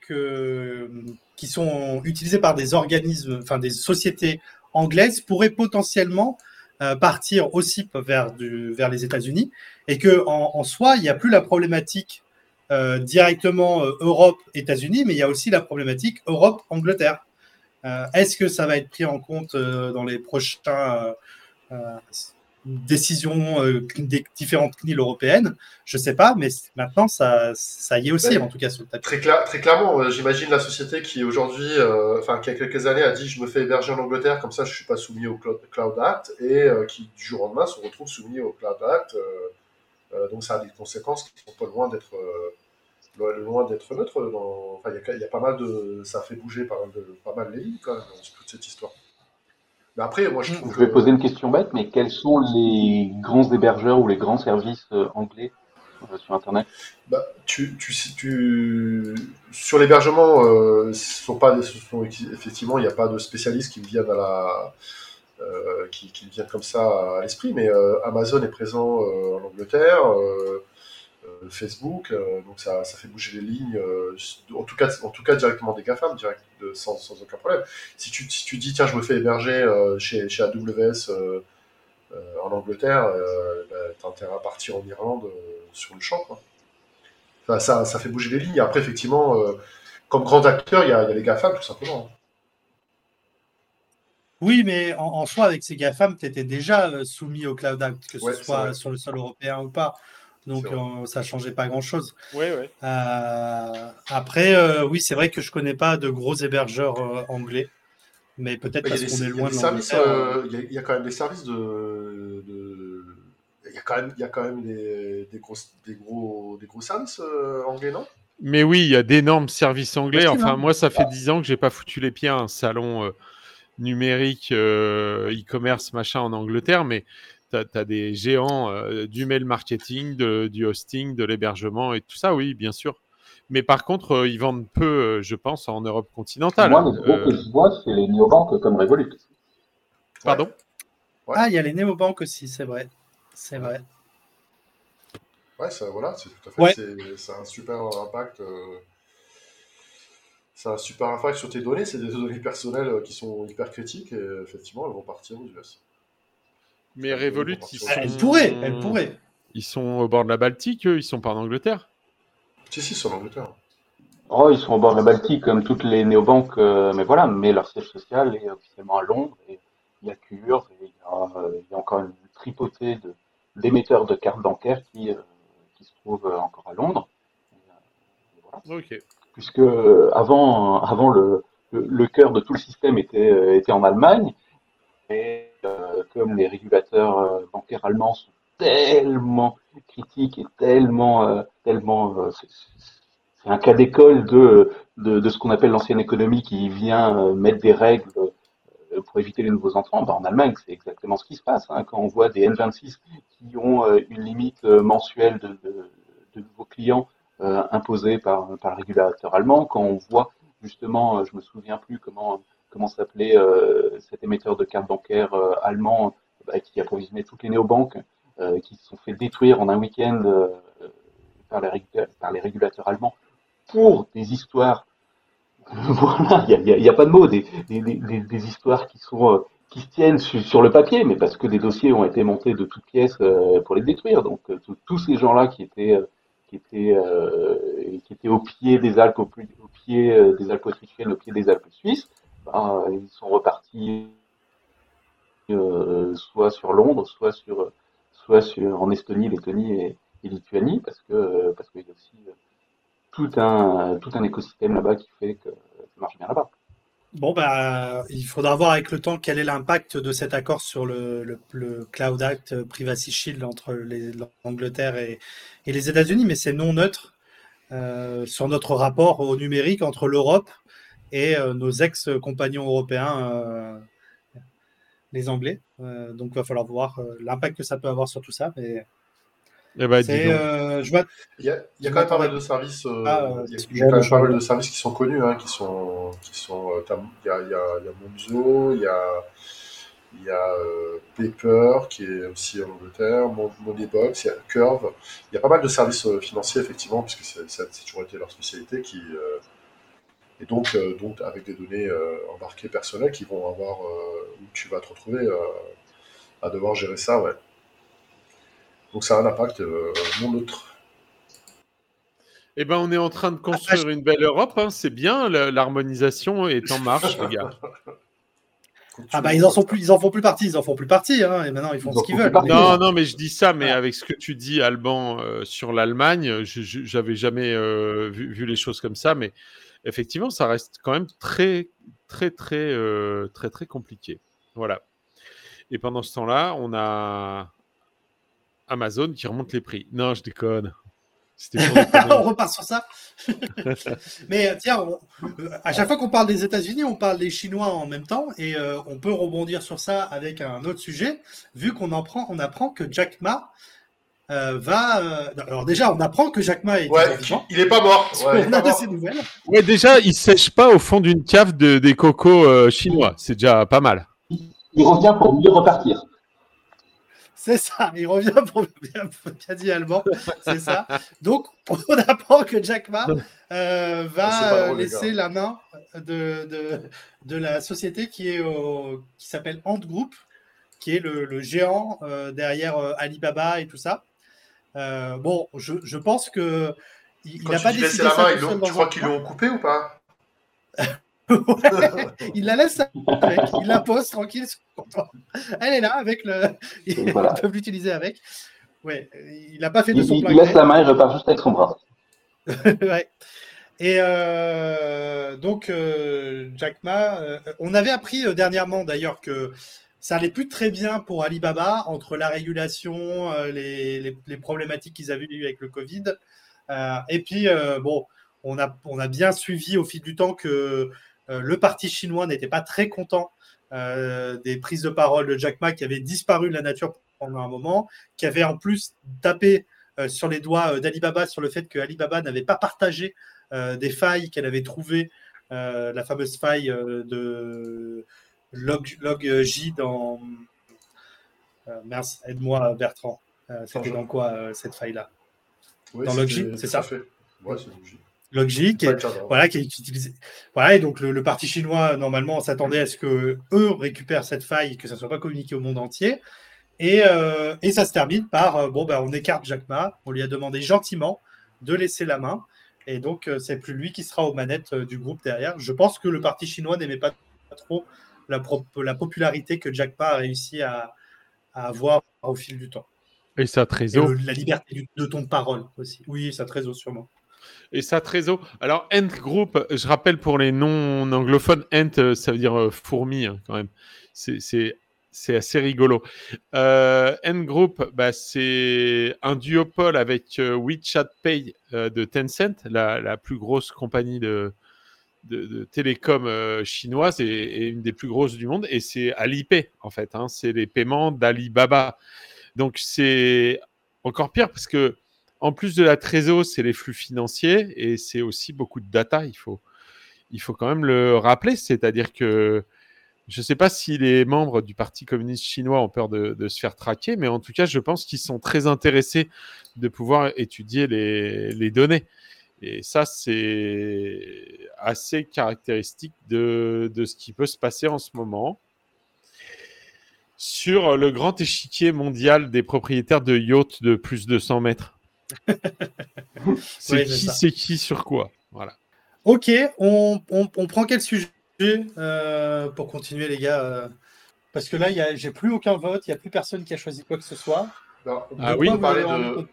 Speaker 2: qui sont utilisées par des organismes, enfin des sociétés anglaises, pourraient potentiellement euh, partir aussi vers les États-Unis et que en, soi, il n'y a plus la problématique euh, directement Europe-États-Unis, mais il y a aussi la problématique Europe-Angleterre. Est-ce que ça va être pris en compte dans les prochains décision euh, des différentes CNIL européennes, je sais pas, mais maintenant ça, ça y est aussi, en tout cas sur le tapis.
Speaker 3: Très, très clairement, euh, j'imagine la société qui aujourd'hui, euh, enfin qui a quelques années a dit je me fais héberger en Angleterre, comme ça je suis pas soumis au Cloud, Act, et qui du jour au lendemain se retrouve soumis au Cloud Act. donc ça a des conséquences qui sont pas loin d'être loin d'être neutres. Enfin, il y, a pas mal de, ça fait bouger pas mal, de, pas mal les lignes quand même dans toute cette histoire après, moi, je
Speaker 5: trouve. Je vais poser une question bête, mais quels sont les grands hébergeurs ou les grands services euh, anglais euh, sur Internet?
Speaker 3: Bah, tu, tu, tu, Sur l'hébergement, euh, sont pas, sont, effectivement, il n'y a pas de spécialistes qui viennent à la. Euh, qui, qui viennent comme ça à l'esprit, mais Amazon est présent en Angleterre, Facebook, euh, donc ça, ça, fait bouger les lignes, euh, en, tout cas, en tout cas directement des GAFAM, direct, sans, sans, aucun problème. Si tu, si tu dis, tiens, je me fais héberger chez, chez AWS en Angleterre, bah, t'as intérêt à partir en Irlande sur le champ. Quoi. ça, ça, fait bouger les lignes. Après, effectivement, comme grand acteur, il y, y, a les GAFAM, tout simplement.
Speaker 2: Oui, mais en, soi, avec ces GAFAM, tu étais déjà soumis au Cloud Act, que ce soit sur le sol européen ou pas. Donc euh, ça changeait pas grand-chose.
Speaker 4: Oui, oui.
Speaker 2: Euh, après, euh, oui, c'est vrai que je connais pas de gros hébergeurs anglais, mais peut-être parce qu'on est loin
Speaker 3: de Il y, a quand même des services de... Il y a quand même, il y a quand même des, des, gros, des, gros, des gros services anglais, non?
Speaker 4: Mais oui, il y a d'énormes services anglais. Enfin, moi, ça fait dix ans que j'ai pas foutu les pieds à un salon numérique, e-commerce, machin en Angleterre, mais tu as, des géants euh, du mail marketing, du hosting, de l'hébergement et tout ça, oui, bien sûr. Mais par contre, euh, ils vendent peu, euh, je pense, en Europe continentale.
Speaker 5: Moi, le gros que je vois, c'est les néobanques comme Revolut.
Speaker 4: Pardon?
Speaker 2: Ah, il y a les néobanques aussi, c'est vrai. C'est vrai.
Speaker 3: Ouais, ça, voilà, c'est tout à fait. C'est un super impact. Ça a un super impact sur tes données. C'est des données personnelles qui sont hyper critiques et effectivement, elles vont partir aux US.
Speaker 4: Mais Revolut,
Speaker 2: ils sont... Elle pourrait, elle pourrait.
Speaker 4: Ils sont au bord de la Baltique, eux, ils sont pas en Angleterre.
Speaker 3: Si, si, ils sont en Angleterre.
Speaker 5: Oh, ils sont au bord de la Baltique, comme toutes les néobanques, euh, mais voilà, mais leur siège social est officiellement à Londres, et il y a Cure, et il y a, euh, il y a encore une tripotée d'émetteurs de, cartes bancaires qui, euh, qui se trouvent encore à Londres.
Speaker 4: Voilà. Ok.
Speaker 5: Puisque avant, avant le, le, le, cœur de tout le système était, était en Allemagne, et euh, comme les régulateurs euh, bancaires allemands sont tellement critiques et tellement, euh, tellement, c'est un cas d'école de, de, ce qu'on appelle l'ancienne économie qui vient mettre des règles pour éviter les nouveaux entrants. Ben, en Allemagne, c'est exactement ce qui se passe. Hein. Quand on voit des N26 qui ont une limite mensuelle de, nouveaux clients imposée par, par le régulateur allemand, quand on voit justement, je me souviens plus comment comment s'appelait euh, cet émetteur de cartes bancaires euh, allemand bah, qui approvisionnait toutes les néobanques, euh, qui se sont fait détruire en un week-end par les, régulateurs allemands pour des histoires (laughs) voilà, il n'y a, pas de mots, des, histoires qui sont qui se tiennent sur, le papier, mais parce que des dossiers ont été montés de toutes pièces pour les détruire. Donc tous ces gens-là qui étaient qui étaient qui étaient au pied des Alpes, au, au pied des Alpes autrichiennes, au pied des Alpes suisses, ben, ils sont repartis euh, soit sur Londres, soit sur, soit sur en Estonie, Lettonie et, Lituanie, parce que parce qu'il y a aussi euh, tout un tout un écosystème là-bas qui fait que ça marche bien là-bas.
Speaker 2: Bon, bah, il faudra voir avec le temps quel est l'impact de cet accord sur le, le, Cloud Act euh, Privacy Shield entre l'Angleterre et, et, les États-Unis, mais c'est non neutre sur notre rapport au numérique entre l'Europe et euh, nos ex-compagnons européens, euh, les Anglais. Euh, donc, il va falloir voir l'impact que ça peut avoir sur tout ça. Mais...
Speaker 4: Eh ben,
Speaker 3: je vois... il, y a, il y a quand même pas mal de services, ah, il y a, quand même pas mal de services qui sont connus, hein, qui sont, qui sont, il y a, il y a, il y a Monzo, il y a, il y a euh, Paper qui est aussi en Angleterre, Moneybox, il y a Curve. Il y a pas mal de services financiers, effectivement, puisque c'est toujours été leur spécialité, qui, euh, et donc, donc avec des données embarquées personnelles qui vont avoir, où tu vas te retrouver à devoir gérer ça, ouais. Donc ça a un impact non neutre.
Speaker 4: Eh ben, on est en train de construire une belle Europe. Hein. C'est bien, l'harmonisation est en marche, les gars. (laughs)
Speaker 2: Ah bah ils en sont plus, ils en font plus partie, ils en font plus partie, hein, et maintenant ils font ce qu'ils veulent.
Speaker 4: Non, non, mais je dis ça, mais avec ce que tu dis, Alban, euh, sur l'Allemagne, j'avais jamais euh, vu, les choses comme ça, mais effectivement, ça reste quand même très, très, très, euh, très, très compliqué. Voilà. Et pendant ce temps-là, on a Amazon qui remonte les prix. Non, je déconne. (laughs)
Speaker 2: on repart sur ça. (laughs) Mais euh, tiens, euh, à chaque fois qu'on parle des États-Unis, on parle des Chinois en même temps, et on peut rebondir sur ça avec un autre sujet, vu qu'on apprend, on apprend que Jack Ma va. alors déjà, on apprend que Jack Ma est
Speaker 3: ouais, il est pas mort.
Speaker 2: Ouais, on a de nouvelles.
Speaker 4: Ouais, déjà, il sèche pas au fond d'une cave de, des cocos chinois. C'est déjà pas mal.
Speaker 5: Il revient pour mieux repartir.
Speaker 2: C'est ça, il revient pour qu'a dit allemand, c'est ça. Donc, on apprend que Jack Ma euh, va laisser la main de, de, de, la société qui est qui s'appelle Ant Group, qui est le, géant euh, derrière euh, Alibaba et tout ça. Bon, je, je, pense que
Speaker 3: il n'a pas décidé la main, tu crois qu'ils l'ont coupé ou pas? (laughs)
Speaker 2: Il la laisse avec, il la pose tranquille Elle est là avec le. (laughs) Ils peuvent l'utiliser avec. Ouais, il n'a pas fait de son
Speaker 5: plein. Il laisse la main et repart juste avec son bras. (laughs)
Speaker 2: ouais. Et euh, donc, euh, Jack Ma, euh, on avait appris dernièrement d'ailleurs que ça allait plus très bien pour Alibaba entre la régulation, les, les, problématiques qu'ils avaient eues avec le Covid. et puis, bon, on a, bien suivi au fil du temps que euh, le parti chinois n'était pas très content euh, des prises de parole de Jack Ma qui avait disparu de la nature pendant un moment, qui avait en plus tapé euh, sur les doigts d'Alibaba sur le fait que Alibaba n'avait pas partagé des failles qu'elle avait trouvées, la fameuse faille de log, log J dans. merci, aide-moi Bertrand. C'était dans quoi cette faille-là Dans log c'est ça
Speaker 3: fait. Ouais, c'est
Speaker 2: logique. Et, voilà, qui, qui voilà, et donc le, parti chinois, normalement, s'attendait à ce que eux récupèrent cette faille, que ça ne soit pas communiqué au monde entier. Et, euh, et ça se termine par euh, bon, ben, on écarte Jack Ma, on lui a demandé gentiment de laisser la main. Et donc, euh, c'est plus lui qui sera aux manettes du groupe derrière. Je pense que le parti chinois n'aimait pas trop la, la, popularité que Jack Ma a réussi à, à, avoir au fil du temps.
Speaker 4: Et sa trésor.
Speaker 2: la liberté de ton parole aussi. Oui, sa trésor sûrement.
Speaker 4: Et ça, Trésor. Alors, Ent Group, je rappelle pour les non-anglophones, Ent, euh, ça veut dire euh, fourmi hein, quand même. C'est assez rigolo. Euh, Ent Group, bah, c'est un duopole avec euh, WeChat Pay de Tencent, la, la, plus grosse compagnie de, de, télécom chinoise et, une des plus grosses du monde. Et c'est Alipay, en fait. Hein, c'est les paiements d'Alibaba. Donc, c'est encore pire parce que en plus de la trésor, c'est les flux financiers et c'est aussi beaucoup de data. Il faut, il faut quand même le rappeler. C'est-à-dire que je ne sais pas si les membres du Parti communiste chinois ont peur de, se faire traquer, mais en tout cas, je pense qu'ils sont très intéressés de pouvoir étudier les, données. Et ça, c'est assez caractéristique de, de, ce qui peut se passer en ce moment sur le grand échiquier mondial des propriétaires de yachts de plus de 100 mètres. (laughs) c'est qui, c'est qui sur quoi? Voilà.
Speaker 2: Ok, on, prend quel sujet euh, pour continuer, les gars euh, Parce que là, j'ai plus aucun vote, il n'y a plus personne qui a choisi quoi que ce soit.
Speaker 3: on ah oui, parler de...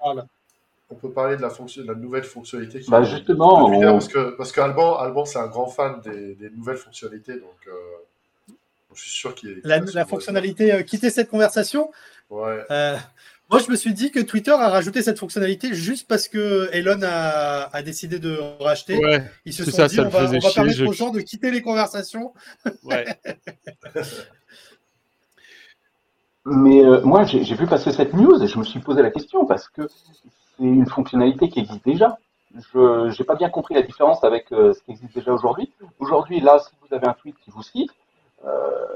Speaker 3: on peut parler de la, fonction... de la nouvelle fonctionnalité. Qui
Speaker 5: bah justement,
Speaker 3: parce que parce qu'Alban, Alban, c'est un grand fan des, nouvelles fonctionnalités, donc euh, je suis sûr qu'il.
Speaker 2: La, la fonctionnalité quitter cette conversation?
Speaker 3: Ouais.
Speaker 2: Moi, je me suis dit que Twitter a rajouté cette fonctionnalité juste parce que Elon a, décidé de racheter. Ils se sont dit, on, va, permettre aux gens de quitter les conversations. (laughs)
Speaker 5: Mais euh, moi, j'ai vu passer cette news et je me suis posé la question parce que c'est une fonctionnalité qui existe déjà. Je n'ai pas bien compris la différence avec euh, ce qui existe déjà aujourd'hui. Aujourd'hui, là, si vous avez un tweet qui vous cite,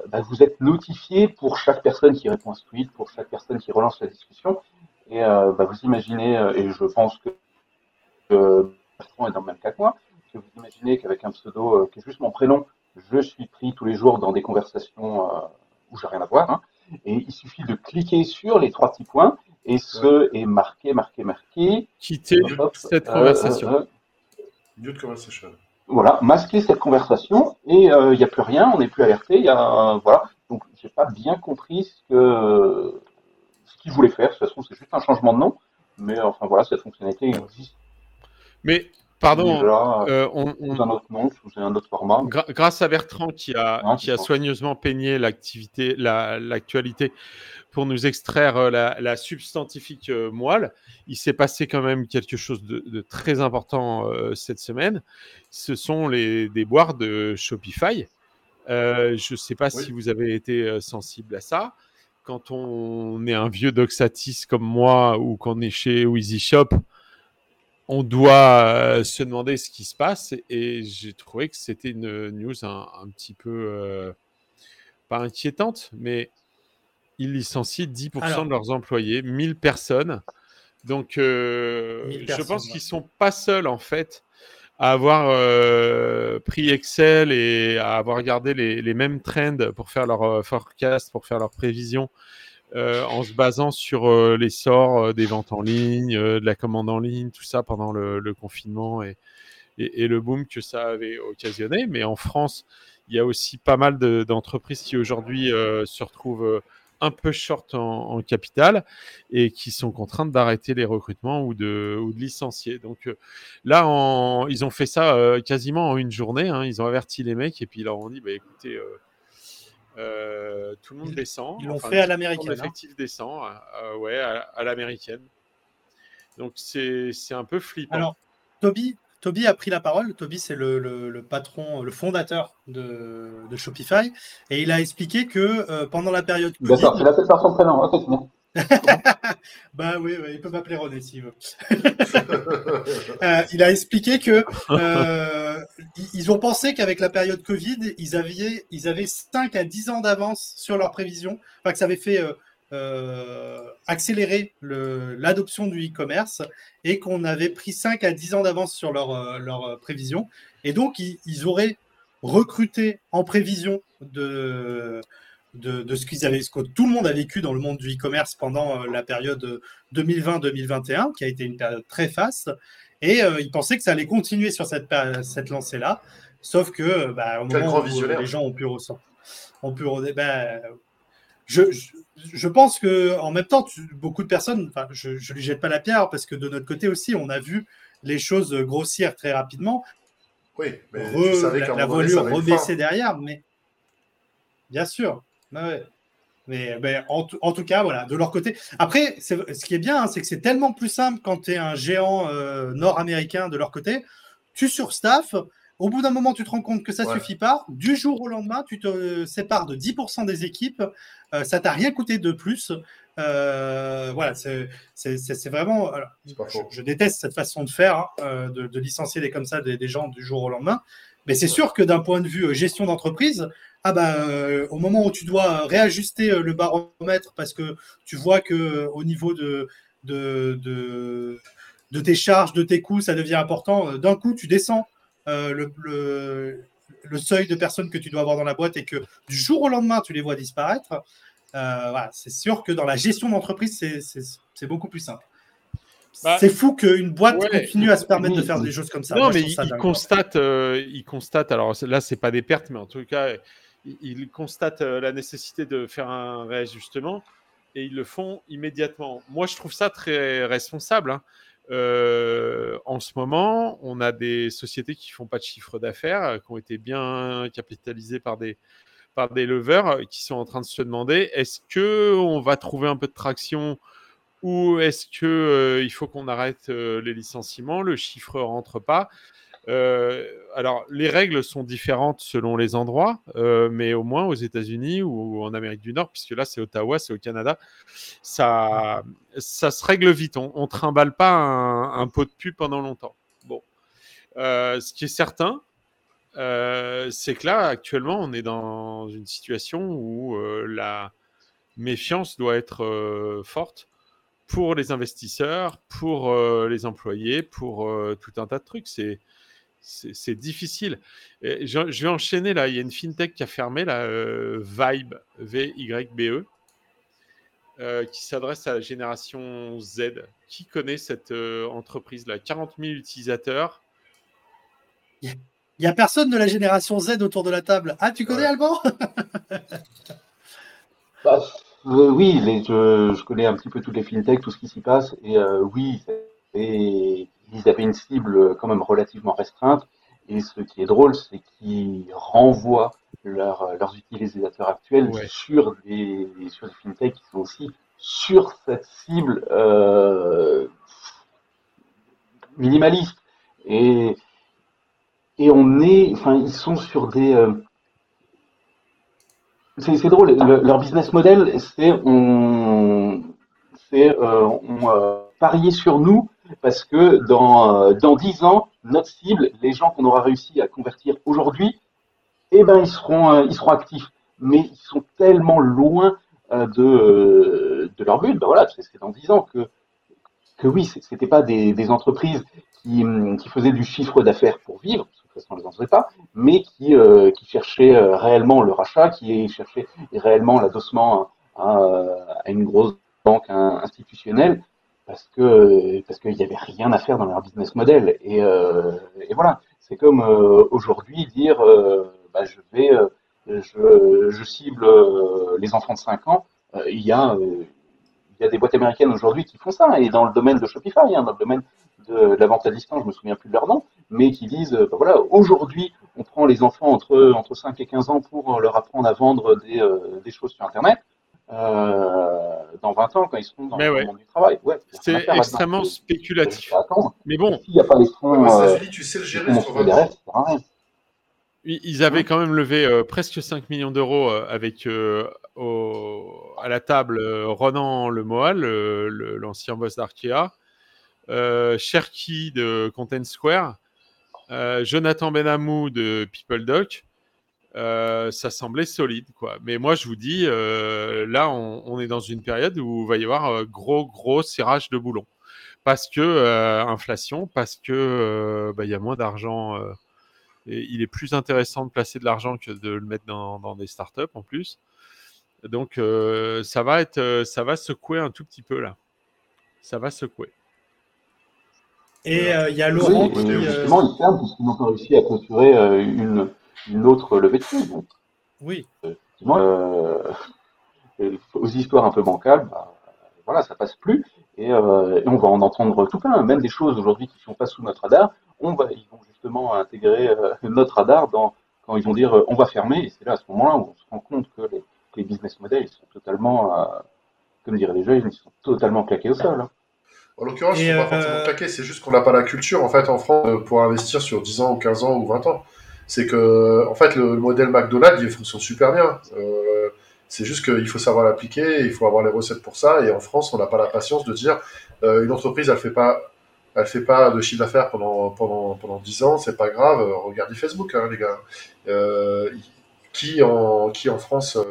Speaker 5: bah, vous êtes notifié pour chaque personne qui répond à ce tweet, pour chaque personne qui relance la discussion. Et bah, vous imaginez, et je pense que Bertrand est dans le même cas que moi, que vous imaginez qu'avec un pseudo qui est juste mon prénom, je suis pris tous les jours dans des conversations où j'ai rien à voir. Hein, et il suffit de cliquer sur les trois petits points et ce est marqué, marqué, marqué.
Speaker 4: Quitter cette conversation.
Speaker 3: Mute conversation.
Speaker 5: Voilà, masquer cette conversation et il euh, n'y a plus rien, on n'est plus alerté. Y a, voilà. Donc, j'ai pas bien compris ce que ce qu'il voulait faire. De toute façon, c'est juste un changement de nom, mais enfin voilà, cette fonctionnalité existe.
Speaker 4: Mais Pardon,
Speaker 5: euh, on, sous un autre nom, un autre format.
Speaker 4: grâce à Bertrand qui a, qui a soigneusement peigné l'activité, l'actualité pour nous extraire euh, la, substantifique moelle, il s'est passé quand même quelque chose de, très important cette semaine. Ce sont les déboires de Shopify. je ne sais pas si vous avez été sensible à ça. Quand on est un vieux Doxatis comme moi ou qu'on est chez Easy Shop, on doit euh, se demander ce qui se passe et j'ai trouvé que c'était une news un, petit peu euh, pas inquiétante, mais ils licencient 10% de leurs employés, 1000 personnes. Donc, euh, je pense qu'ils sont pas seuls en fait à avoir pris Excel et à avoir gardé les, les, mêmes trends pour faire leur forecast, pour faire leurs prévisions euh, en se basant sur euh, l'essor euh, des ventes en ligne, de la commande en ligne, tout ça pendant le, confinement et, le boom que ça avait occasionné. Mais en France, il y a aussi pas mal d'entreprises qui aujourd'hui se retrouvent un peu short en, capital et qui sont contraintes d'arrêter les recrutements ou de, licencier. Donc là, ils ont fait ça quasiment en une journée. Hein. Ils ont averti les mecs et puis ils leur ont dit bah, écoutez, tout le monde descend.
Speaker 2: Ils l'ont fait à l'américaine.
Speaker 4: L'effectif hein. descend, euh, ouais, à, l'américaine. Donc c'est un peu flippant.
Speaker 2: Alors, Toby, Toby a pris la parole. Toby, c'est le, le, patron, le fondateur de, de, Shopify. Et il a expliqué que euh, pendant la période.
Speaker 5: D'accord, il a fait par son prénom. (laughs)
Speaker 2: bah oui, il peut m'appeler René s'il veut. (laughs) Euh, il a expliqué que euh, ils ont pensé qu'avec la période Covid, ils avaient, ils avaient 5 à 10 ans d'avance sur leurs prévisions, enfin que ça avait fait euh, accélérer l'adoption du e-commerce et qu'on avait pris 5 à 10 ans d'avance sur leurs leur prévisions. Et donc, ils, ils auraient recruté en prévision de de, ce qu'ils avaient, ce que tout le monde a vécu dans le monde du e-commerce pendant euh, la période 2020-2021, qui a été une période très faste. Et euh, ils pensaient que ça allait continuer sur cette, cette lancée-là. Sauf que, bah, au moment où les gens ont pu ressentir, ont pu, bah, je, je, pense que en même temps, beaucoup de personnes, je ne lui jette pas la pierre parce que de notre côté aussi, on a vu les choses grossir très rapidement.
Speaker 3: Oui, mais
Speaker 2: la, la volure rebaisser derrière, mais bien sûr. Mais ben, en, tout cas, voilà, de leur côté. Après, ce qui est bien, hein, c'est que c'est tellement plus simple quand tu es un géant euh, nord-américain de leur côté. Tu surstaffes. Au bout d'un moment, tu te rends compte que ça ne suffit pas. Du jour au lendemain, tu te sépares de 10% des équipes. Euh, ça t'a rien coûté de plus. Euh, voilà, c'est vraiment. je, déteste cette façon de faire, hein, de, licencier des, comme ça des, des, gens du jour au lendemain. Mais c'est sûr que d'un point de vue gestion d'entreprise, ah bah, euh, au moment où tu dois réajuster euh, le baromètre parce que tu vois que euh, au niveau de, de, de, tes charges, de tes coûts, ça devient important, d'un coup, tu descends le, le, seuil de personnes que tu dois avoir dans la boîte et que du jour au lendemain, tu les vois disparaître. voilà, c'est sûr que dans la gestion d'entreprise, c'est beaucoup plus simple. Bah, c'est fou qu'une boîte continue à se permettre de faire des choses comme ça.
Speaker 4: Non, mais il, constate, il constate, alors là, c'est pas des pertes, mais en tout cas, ils constatent euh, la nécessité de faire un réajustement et ils le font immédiatement. Moi, je trouve ça très responsable. Hein. Euh, en ce moment, on a des sociétés qui font pas de chiffre d'affaires, euh, qui ont été bien capitalisées par des, par des leveurs qui sont en train de se demander est-ce que on va trouver un peu de traction ou est-ce que il faut qu'on arrête les licenciements? Le chiffre rentre pas. Euh, alors, les règles sont différentes selon les endroits, euh, mais au moins aux États-Unis ou en Amérique du Nord, puisque là c'est Ottawa, c'est au Canada, ça, ça se règle vite. On, ne trimballe pas un, pot de pu pendant longtemps. Bon, euh, ce qui est certain, c'est que là, actuellement, on est dans une situation où la méfiance doit être forte pour les investisseurs, pour les employés, pour tout un tas de trucs. C'est c'est difficile. je, vais enchaîner là. Il y a une fintech qui a fermé, la Vibe, V-Y-B-E, qui s'adresse à la génération Z. Qui connaît cette entreprise-là? 40 000 utilisateurs.
Speaker 2: Il n'y a personne de la génération Z autour de la table. Ah, tu connais Alban? (laughs)
Speaker 5: Bah, euh, Oui, je, connais un petit peu toutes les fintechs, tout ce qui s'y passe. Et euh, oui, et ils avaient une cible quand même relativement restreinte. Et ce qui est drôle, c'est qu'ils renvoient leurs utilisateurs actuels sur, des, sur des fintechs qui sont aussi sur cette cible euh, minimaliste. Et, et on est, enfin, ils sont sur des. Euh, c'est drôle, leur business model, c'est on, c'est euh, on parier sur nous parce que dans, euh, dans 10 ans, notre cible, les gens qu'on aura réussi à convertir aujourd'hui, eh ben, ils seront, euh, ils seront actifs. Mais ils sont tellement loin euh, de, de leur but. Ben voilà, c'est dans 10 ans que, que oui, c'était pas des, entreprises qui, qui, faisaient du chiffre d'affaires pour vivre, de toute façon, on les en faisait pas, mais qui, qui cherchaient réellement le rachat, qui cherchaient réellement l'adossement à, une grosse banque institutionnelle parce que parce qu'il n'y avait rien à faire dans leur business model. Et, euh, et voilà, c'est comme euh, aujourd'hui dire euh, bah, je vais je, je, cible les enfants de 5 ans. il y a il y a des boîtes américaines aujourd'hui qui font ça, et dans le domaine de Shopify, hein, dans le domaine de, la vente à distance, je me souviens plus de leur nom, mais qui disent, bah, voilà, aujourd'hui, on prend les enfants entre, entre 5 et 15 ans pour leur apprendre à vendre des, des choses sur Internet. Euh, dans 20 ans, quand ils seront dans le monde du travail. Ouais,
Speaker 4: c'est extrêmement spéculatif. Mais bon.
Speaker 5: S'il n'y a pas les fonds.
Speaker 3: Euh, tu sais le gérer
Speaker 4: Ils avaient quand même levé euh, presque 5 millions d'euros avec au, à la table Ronan Lemoal, l'ancien boss d'Arkea, Cherky de Content Square, Jonathan Benamou de PeopleDoc, euh, ça semblait solide, quoi. Mais moi, je vous dis, euh, là, on, est dans une période où il va y avoir euh, gros, gros serrage de boulons. Parce que inflation, parce que bah, il y a moins d'argent. et il est plus intéressant de placer de l'argent que de le mettre dans, dans des startups en plus. Donc, ça va être, ça va secouer un tout petit peu là. Ça va secouer.
Speaker 2: Et il y a Laurent
Speaker 5: qui. Justement, ils ferment n'ont pas réussi à clôturer une une autre levée de fonds.
Speaker 2: oui.
Speaker 5: Euh, aux histoires un peu bancales, bah, voilà, ça passe plus. Euh, et, on va en entendre tout plein, même des choses aujourd'hui qui ne sont pas sous notre radar. On va, ils vont justement intégrer euh, notre radar dans, quand ils vont dire on va fermer. Et c'est là à ce moment-là où on se rend compte que les, business models ils sont totalement, comme diraient les jeunes, ils sont totalement claqués au sol. Hein.
Speaker 3: En l'occurrence, ils sont pas forcément claqués, c'est juste qu'on n'a pas la culture en fait en France pour investir sur 10 ans ou 15 ans ou 20 ans c'est que en fait le, modèle McDonald's il fonctionne super bien. Euh, c'est juste qu'il faut savoir l'appliquer, il faut avoir les recettes pour ça. Et en France, on n'a pas la patience de dire euh, une entreprise, elle fait pas, elle fait pas de chiffre d'affaires pendant pendant pendant dix ans, c'est pas grave. Regardez Facebook, hein, les gars. Euh, qui en qui en France a,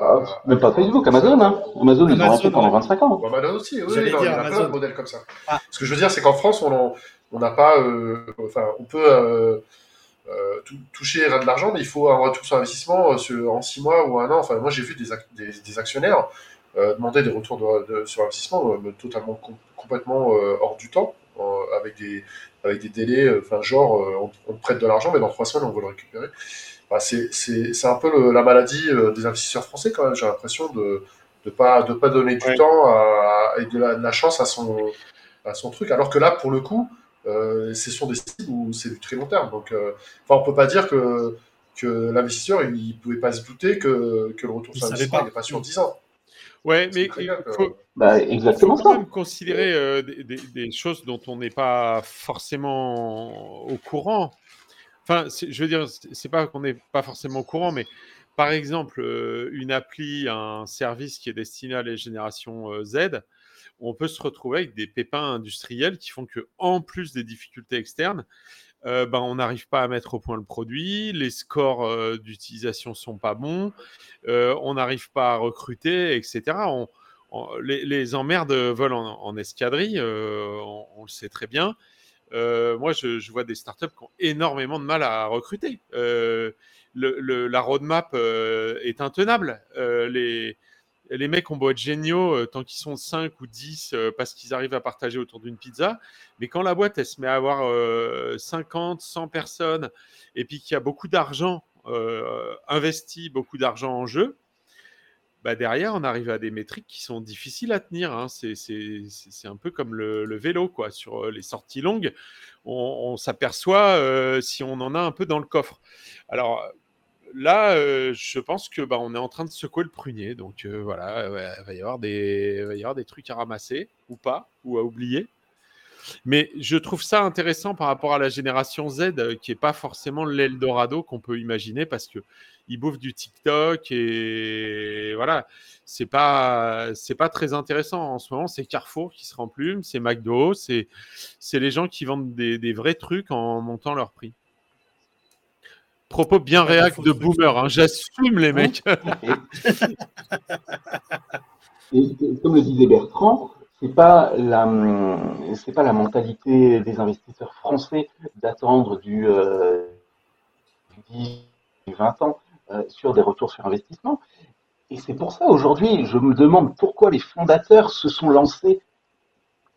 Speaker 5: ah, même pas Facebook, Amazon, hein. Amazon, ils ont arrêté pendant 25 ans.
Speaker 3: Amazon aussi, oui, il y a plein de modèles comme ça. Ah. Ce que je veux dire, c'est qu'en France, on on n'a pas, enfin, on peut euh, toucher de l'argent, mais il faut un retour sur investissement euh, en six mois ou un an. Enfin, moi, j'ai vu des, des, actionnaires euh, demander des retours de, sur investissement totalement complètement hors du temps, avec des avec des délais, enfin genre on, prête de l'argent, mais dans trois semaines on veut le récupérer. Bah, c'est un peu la maladie des investisseurs français quand même. J'ai l'impression de de pas de pas donner du temps à, et de la, de la, chance à son à son truc, alors que là pour le coup euh, ce sont des cibles où c'est du très long terme. Donc, euh, enfin, on peut pas dire que, que l'investisseur, il pouvait pas se douter que, que le retour sur investissement n'est pas sur 10 ans.
Speaker 4: Ouais, mais il
Speaker 5: faut, bah, exactement
Speaker 4: faut quand même considérer euh, des, des, choses dont on n'est pas forcément au courant. Enfin, je veux dire, c'est pas qu'on n'est pas forcément au courant, mais par exemple, une appli, un service qui est destiné à les générations Z, on peut se retrouver avec des pépins industriels qui font que, en plus des difficultés externes, ben, on n'arrive pas à mettre au point le produit, les scores d'utilisation sont pas bons, on n'arrive pas à recruter, etc. les, emmerdes volent en, escadrille, on, le sait très bien. moi, je, vois des startups qui ont énormément de mal à recruter. la roadmap est intenable. Les mecs ont beau être géniaux euh, tant qu'ils sont 5 ou 10 euh, parce qu'ils arrivent à partager autour d'une pizza. Mais quand la boîte, elle se met à avoir 50, euh, 100 personnes et puis qu'il y a beaucoup d'argent investi, beaucoup d'argent en jeu, bah derrière, on arrive à des métriques qui sont difficiles à tenir. Hein. C'est un peu comme le, vélo, quoi. Sur les sorties longues, on, s'aperçoit si on en a un peu dans le coffre. Alors, là, euh, je pense que bah, on est en train de secouer le prunier. Donc euh, voilà, il, va y avoir des, va y avoir des trucs à ramasser ou pas, ou à oublier. Mais je trouve ça intéressant par rapport à la génération Z, euh, qui n'est pas forcément l'Eldorado qu'on peut imaginer, parce que ils bouffent du TikTok et voilà, c'est pas c'est pas très intéressant en ce moment. C'est Carrefour qui se remplume, c'est McDo, c'est c'est les gens qui vendent des, des vrais trucs en montant leur prix. Propos bien réac de boomer, hein. j'assume les mecs.
Speaker 5: comme le disait Bertrand, c'est pas la c'est pas la mentalité des investisseurs français d'attendre du, 10 euh, 20 ans euh, sur des retours sur investissement. Et c'est pour ça aujourd'hui, je me demande pourquoi les fondateurs se sont lancés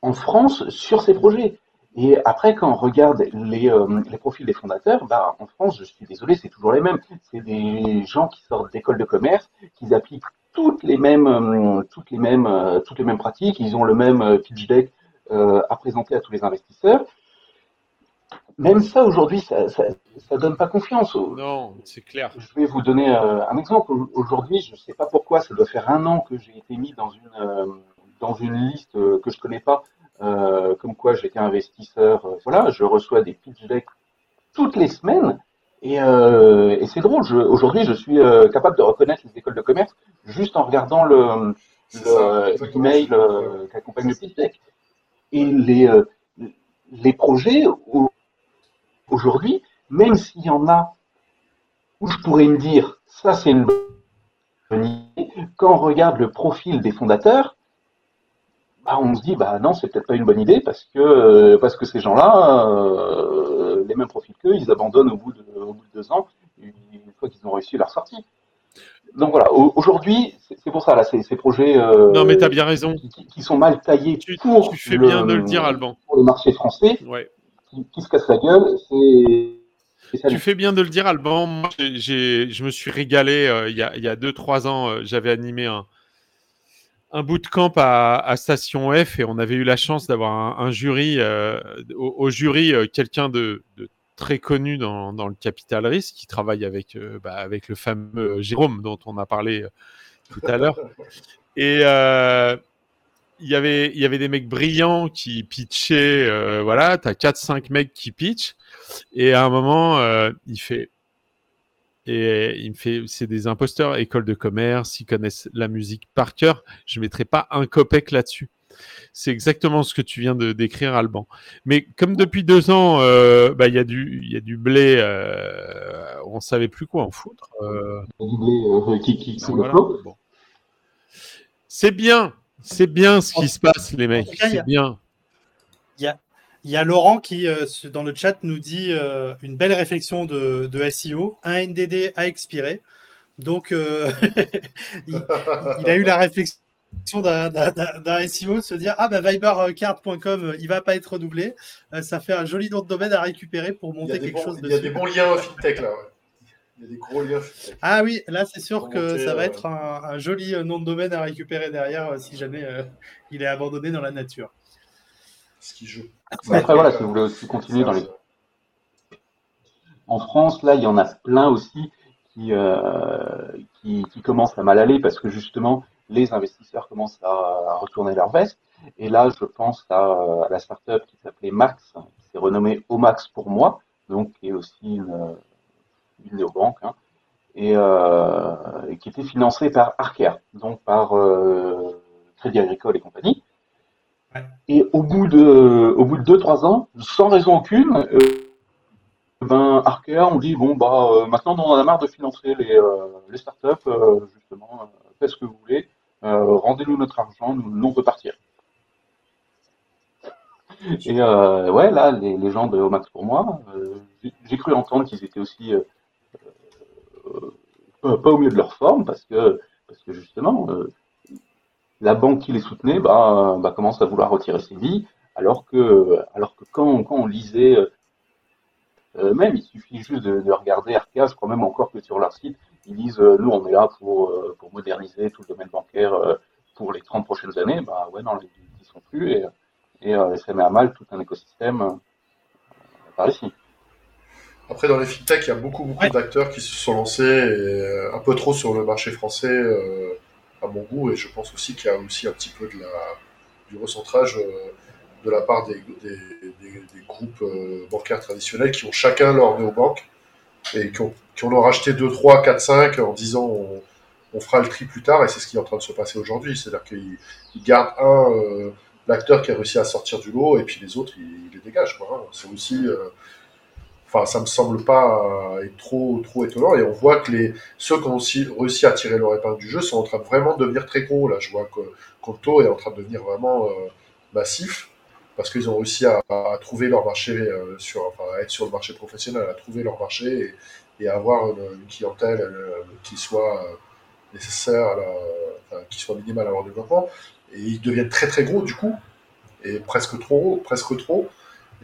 Speaker 5: en France sur ces projets. Et après, quand on regarde les, euh, les profils des fondateurs, bah, en France, je suis désolé, c'est toujours les mêmes. C'est des gens qui sortent d'écoles de commerce, qui appliquent toutes les mêmes, euh, toutes les mêmes, euh, toutes les mêmes pratiques. Ils ont le même pitch deck à présenter à tous les investisseurs. Même ça, aujourd'hui, ça, ça, ça, donne pas confiance.
Speaker 4: Non, c'est clair.
Speaker 5: Je vais vous donner un exemple. Aujourd'hui, je ne sais pas pourquoi, ça doit faire un an que j'ai été mis dans une, dans une liste que je connais pas euh, comme quoi j'étais investisseur. Euh, voilà, je reçois des pitch decks toutes les semaines. Et, euh, et c'est drôle, aujourd'hui je suis euh, capable de reconnaître les écoles de commerce juste en regardant le, le email qui accompagne le pitch deck. Et les, les projets, aujourd'hui, même s'il y en a où je pourrais me dire, ça c'est une bonne idée, quand on regarde le profil des fondateurs, bah, on se dit bah non, c'est peut-être pas une bonne idée parce que euh, parce que ces gens-là, euh, les mêmes profils qu'eux, ils abandonnent au bout de, au bout de deux ans une fois qu'ils ont réussi leur sortie. Donc voilà, aujourd'hui, c'est pour ça là, ces, ces projets.
Speaker 4: Euh, non, mais as bien raison.
Speaker 5: Qui, sont mal taillés
Speaker 4: tu, pour tu fais le, bien de le dire, Alban.
Speaker 5: Pour le marché français,
Speaker 4: ouais.
Speaker 5: qui, se casse la gueule, c'est.
Speaker 4: Tu fais bien de le dire, Alban. Moi, je me suis régalé il y a 2-3 ans. J'avais animé un, un bootcamp à, à Station F et on avait eu la chance d'avoir un, jury, euh, au, jury, euh, quelqu'un de, très connu dans, le capital risque qui travaille avec, euh, bah, avec le fameux Jérôme dont on a parlé tout à l'heure. Et il y avait il y avait des mecs brillants qui pitchaient voilà tu as 4 5 mecs qui pitchent et à un moment il fait et il me fait, c'est des imposteurs, école de commerce, ils connaissent la musique par cœur. Je mettrai pas un copec là-dessus. C'est exactement ce que tu viens de décrire, Alban. Mais comme depuis deux ans, euh, bah, il y a du, il y a du blé, euh, on savait plus quoi en foutre. Euh...
Speaker 5: Du blé euh, qui, qui,
Speaker 4: voilà. bon. C'est bien, c'est bien ce qui se passe, les mecs. C'est bien.
Speaker 2: Il y a, Laurent qui, euh, dans le chat, nous dit euh, une belle réflexion de, SEO, un NDD a expiré. Donc, euh, (laughs) il, a eu la réflexion d'un SEO de se dire Ah, ben Vibercard.com, il va pas être redoublé. ça fait un joli nom de domaine à récupérer pour monter quelque chose
Speaker 3: Il y a des bons liens FinTech là. Il y a des gros liens.
Speaker 2: Ah oui, là c'est sûr que ça va être un, un, joli nom de domaine à récupérer derrière si jamais il est abandonné dans la nature
Speaker 3: qui joue.
Speaker 5: Après, voilà, si vous voulez aussi continuer dans les. En France, là, il y en a plein aussi qui, euh, qui, commencent à mal aller parce que justement, les investisseurs commencent à, retourner leur veste. Et là, je pense à, la startup qui s'appelait Max, qui s'est renommée Omax pour moi, donc qui est aussi une, une néobanque, hein, euh, et, qui était financée par Arcaire, donc par euh, Crédit Agricole et compagnie. Et au bout de, au bout de 2-3 ans, sans raison aucune, euh, ben, Arca, on dit bon bah maintenant on en a marre de financer les, les startups, justement, faites ce que vous voulez, rendez-nous notre argent, nous, nous on peut partir. Et euh, ouais, là, les, gens de Omax pour moi, euh, j'ai cru entendre qu'ils étaient aussi euh, euh, pas au mieux de leur forme parce que, parce que justement, euh, la banque qui les soutenait bah, bah, commence à vouloir retirer ses vies, alors que, alors que quand, quand on lisait, même il suffit juste de, de, regarder Arca, je crois même encore que sur leur site, ils disent nous on est là pour, pour moderniser tout le domaine bancaire pour les 30 prochaines années, bah ouais, non, ils, ils sont plus. Et, et euh, ça met à mal tout un écosystème euh, par ici.
Speaker 3: Après, dans les fintech, il y a beaucoup, beaucoup d'acteurs qui se sont lancés euh, un peu trop sur le marché français, mon goût, et je pense aussi qu'il y a aussi un petit peu de la, du recentrage de la part des, des, groupes bancaires traditionnels qui ont chacun leur néobanque et qui ont, qui en ont racheté 2, 3, 4, 5 en disant on, on, fera le tri plus tard, et c'est ce qui est en train de se passer aujourd'hui. C'est-à-dire qu'ils gardent un l'acteur qui a réussi à sortir du lot et puis les autres, il, les dégage. Quoi. Hein. C'est aussi, euh, enfin, ça me semble pas être trop trop étonnant. Et on voit que les ceux qui ont réussi à tirer leur épingle du jeu sont en train de vraiment devenir très gros. Là, je vois que Conto est en train de devenir vraiment euh, massif parce qu'ils ont réussi à, trouver leur marché euh, sur, enfin, à être sur le marché professionnel, à trouver leur marché et, avoir une, clientèle qui soit nécessaire, qui soit minimale à leur développement. Et ils deviennent très très gros du coup, et presque trop, presque trop,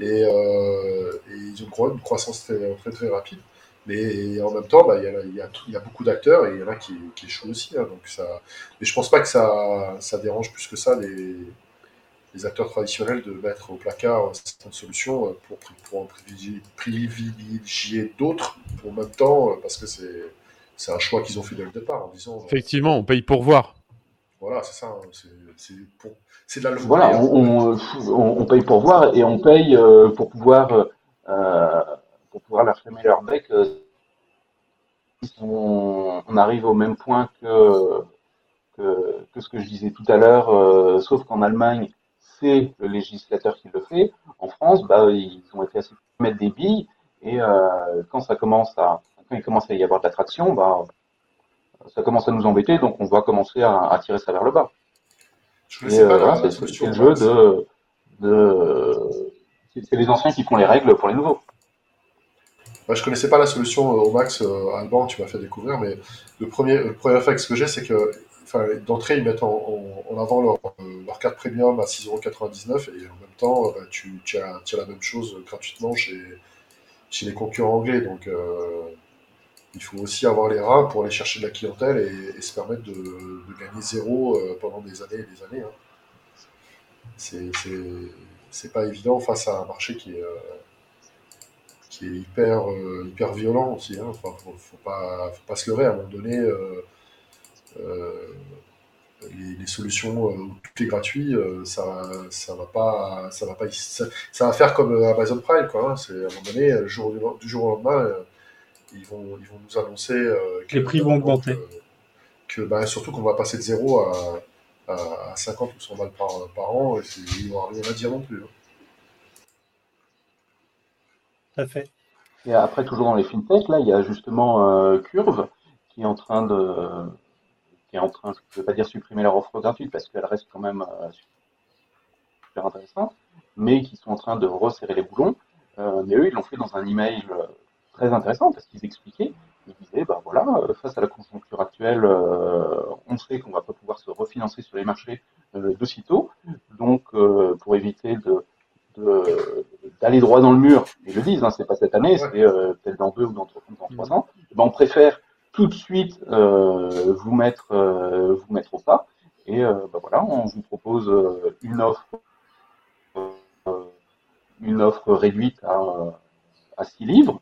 Speaker 3: et, euh, et ils ont une croissance très très, rapide. Mais en même temps, bah, il, y a, beaucoup d'acteurs et il y en a qui, qui échouent aussi. Hein, donc ça... Mais je pense pas que ça, dérange plus que ça les, acteurs traditionnels de mettre au placard certaines solutions pour, pour en privilégier, privilégier d'autres en même temps, parce que c'est un choix qu'ils ont fait dès le départ.
Speaker 4: Effectivement, on paye pour voir.
Speaker 3: Voilà, c'est ça. Hein, c'est de la
Speaker 5: Voilà, on, on, paye pour voir et on paye euh, pour pouvoir euh, pour pouvoir leur fermer leur bec. Euh, on, on, arrive au même point que, que, que ce que je disais tout à l'heure, sauf qu'en Allemagne, c'est le législateur qui le fait. En France, bah, ils ont été assez mettre des billes et quand ça commence à quand il commence à y avoir de l'attraction, bah, ça commence à nous embêter, donc on va commencer à, tirer ça vers le bas. c'est le jeu de, de c'est les anciens qui font les règles pour les nouveaux.
Speaker 3: Moi, je connaissais pas la solution euh, au max euh, Alban, tu m'as fait découvrir, mais le premier, le premier réflexe que j'ai, c'est que d'entrée, ils mettent en, avant leur, euh, leur, carte premium à 6,99€ et en même temps, bah, tu, tu, as, tu, as, la même chose gratuitement chez, chez les concurrents anglais. Donc, il faut aussi avoir les reins pour aller chercher de la clientèle et, se permettre de, gagner zéro euh, pendant des années et des années. Hein. C'est pas évident face à un marché qui est, euh, euh, hyper violent aussi. Hein. Enfin, faut, pas, se leurrer à un moment donné. Les, solutions où tout est gratuit, ça, ça va pas, ça va pas, ça, va faire comme Amazon Prime, quoi. Hein. C'est à un moment donné, du jour au lendemain ils vont, ils vont nous annoncer euh,
Speaker 2: que les prix vont augmenter.
Speaker 3: Que, bah, surtout qu'on va passer de 0 à, à, 50 ou 100 balles par, par an, et ils n'ont rien à dire non plus. Hein.
Speaker 2: Tout à fait.
Speaker 5: Et après, toujours dans les fintech, là, il y a justement euh, Curve qui est en train de, qui est en train, je ne veux pas dire supprimer leur offre gratuite parce qu'elle reste quand même euh, super intéressante, mais qui sont en train de resserrer les boulons. mais eux, ils l'ont fait dans un email très intéressant parce qu'ils expliquaient, ils disaient, bah voilà, euh, face à la conjoncture actuelle, euh, on sait qu'on va pas pouvoir se refinancer sur les marchés euh, de sitôt, donc pour éviter de d'aller droit dans le mur, ils le disent, hein, c'est pas cette année, c'est peut-être dans deux ou dans, trois ans, eh ben, on préfère tout de suite vous mettre vous mettre au pas. Et bah voilà, on vous propose une offre une offre réduite à, à 6 livres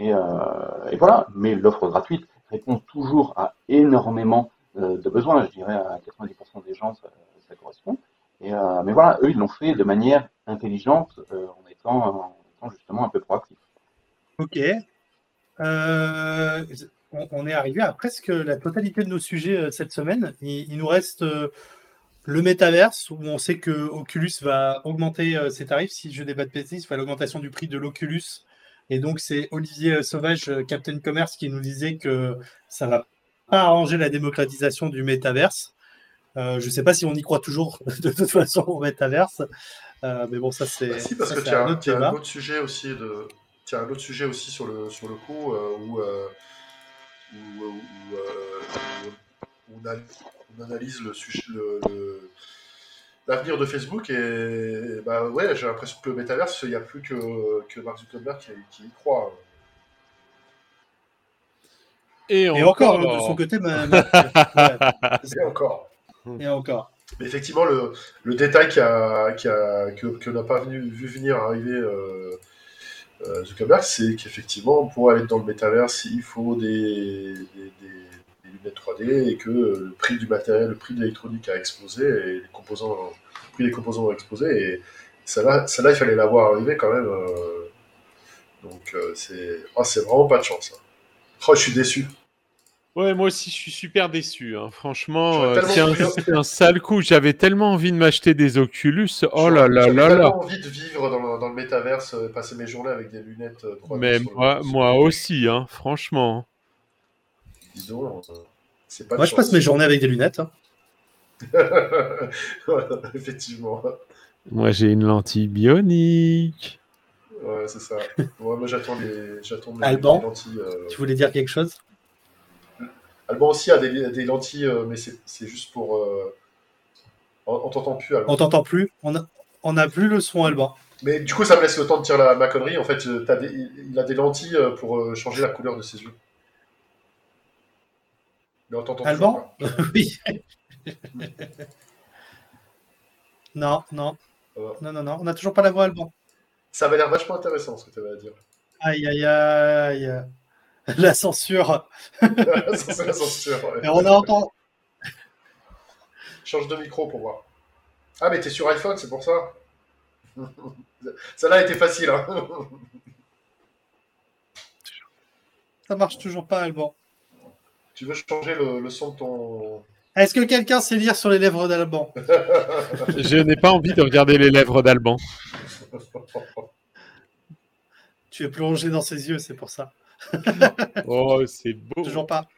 Speaker 5: euh, et, voilà, mais l'offre gratuite répond toujours à énormément euh, de besoins. Je dirais à 90% des gens, ça, correspond. Euh, mais voilà, eux, ils l'ont fait de manière intelligente en étant, justement un peu proactif.
Speaker 2: Ok. on, est arrivé à presque la totalité de nos sujets cette semaine. Il, nous reste le métaverse, où on sait que Oculus va augmenter ses tarifs. Si je débat de bêtises, l'augmentation du prix de l'Oculus Et donc, c'est Olivier Sauvage, Captain Commerce, qui nous disait que ça va pas arranger la démocratisation du métaverse. je ne sais pas si on y croit toujours (laughs) de toute façon au métaverse. mais bon, ça, c'est.
Speaker 3: Bah si, parce que tu as, un autre sujet aussi de. Tu as un autre sujet aussi sur le, sur le coup où, où, on, analyse le sujet, l'avenir de Facebook et bah ouais, j'ai l'impression que le métaverse, il n'y a plus que, que Mark Zuckerberg qui, y croit.
Speaker 2: Et, encore, de son côté, (laughs)
Speaker 3: et encore.
Speaker 2: Et encore.
Speaker 3: Mais effectivement, le, le détail qui a, qui a, que, que n'a pas venu, vu venir arriver euh, euh, Zuckerberg, c'est qu'effectivement, pour aller dans le métaverse, il faut des, des, des, lunettes 3D et que le prix du matériel, le prix de l'électronique a explosé et les composants, le prix des composants ont explosé. Et celle-là, il fallait l'avoir arrivé quand même. Euh, donc, euh, c'est oh, vraiment pas de chance. Hein. Oh, je suis déçu.
Speaker 4: Ouais, moi aussi, je suis super déçu. Hein. Franchement, euh, c'est un, sale coup. J'avais tellement envie de m'acheter des Oculus. Oh là là là là. J'avais tellement
Speaker 3: envie de vivre dans le, dans le métaverse, euh, passer mes journées avec des lunettes
Speaker 4: 3D. Euh, Mais moi, moi aussi, hein, franchement.
Speaker 2: C'est pas. Moi, je passe mes journées avec des lunettes. Hein. (laughs)
Speaker 3: effectivement.
Speaker 4: Moi, j'ai une lentille bionique.
Speaker 3: Ouais, c'est ça. moi, j'attends les, j'attends
Speaker 2: Alban, lentilles. Tu voulais dire quelque chose?
Speaker 3: Alban aussi a des, lentilles, euh, mais c'est juste pour. Euh, on, t'entend plus,
Speaker 2: Alban. On t'entend plus? On a, on a plus le son, Alban.
Speaker 3: Mais du coup, ça me laisse le temps de tirer la, ma connerie. En fait, euh, il a des lentilles pour changer la couleur de ses yeux.
Speaker 2: Mais on t'entend Alban (laughs) Oui. non, non. Non, non, non. On n'a toujours pas la voix, Alban.
Speaker 3: Ça va l'air vachement intéressant ce que tu avais à dire.
Speaker 2: Aïe, aïe, aïe. (laughs) la censure. (laughs)
Speaker 3: la censure,
Speaker 2: on entend.
Speaker 3: Change de micro pour voir. Ah, mais t'es sur iPhone, c'est pour ça. Ça là a été facile. Hein.
Speaker 2: ça marche toujours pas, Alban.
Speaker 3: Tu veux changer le, son de ton.
Speaker 2: Est-ce que quelqu'un sait lire sur les lèvres d'Alban (laughs) (laughs)
Speaker 4: Je n'ai pas envie de regarder les lèvres d'Alban. (laughs)
Speaker 2: tu es plongé dans ses yeux, c'est pour ça.
Speaker 4: oh, c'est beau.
Speaker 2: Toujours pas.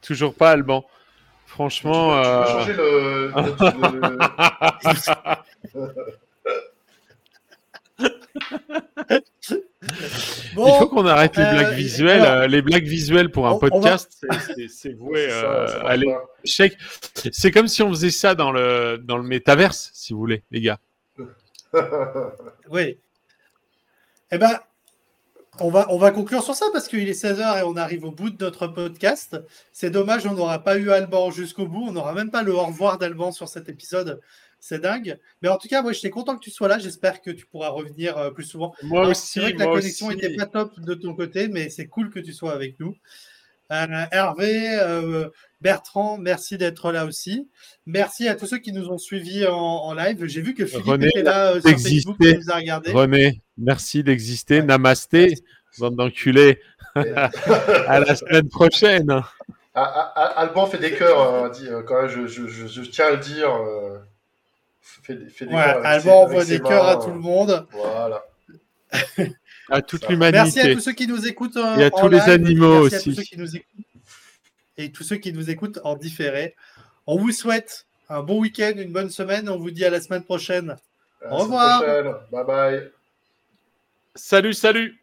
Speaker 4: Toujours pas, Alban. Franchement.
Speaker 3: Tu peux, changer le.
Speaker 4: Il faut qu'on arrête les blagues euh, visuelles. Euh, les blagues visuelles pour un podcast, c'est voué euh, à l'échec. C'est comme si on faisait ça dans le, dans le métaverse, si vous voulez, les gars. (laughs)
Speaker 2: oui. Eh ben, on va, on va conclure sur ça parce qu'il est 16h et on arrive au bout de notre podcast. C'est dommage, on n'aura pas eu Alban jusqu'au bout. On n'aura même pas le au revoir d'Alban sur cet épisode. C'est dingue. Mais en tout cas, moi, j'étais content que tu sois là. J'espère que tu pourras revenir euh, plus souvent.
Speaker 4: Moi aussi.
Speaker 2: C'est vrai que la connexion n'était pas top de ton côté, mais c'est cool que tu sois avec nous. Euh, Hervé, euh, Bertrand, merci d'être là aussi. Merci à tous ceux qui nous ont suivis en, live. J'ai vu que Philippe était là sur Facebook, nous a regardé.
Speaker 4: René, merci d'exister. Namasté, bande d'enculés. (laughs) à la semaine prochaine.
Speaker 3: Ah, ah, ah, Alban fait des cœurs, hein, dit, euh, quand même, je, tiens à le dire.
Speaker 2: Fait, fait des Alban envoie des cœurs à tout le monde.
Speaker 3: Voilà. (laughs)
Speaker 4: à toute l'humanité.
Speaker 2: Merci à tous ceux qui nous écoutent.
Speaker 4: Et à tous les animaux aussi. À tous
Speaker 2: ceux qui nous écoutent et tous ceux qui nous écoutent en différé. On vous souhaite un bon week-end, une bonne semaine. On vous dit à la semaine prochaine. Au revoir.
Speaker 3: Bye bye.
Speaker 4: Salut, salut.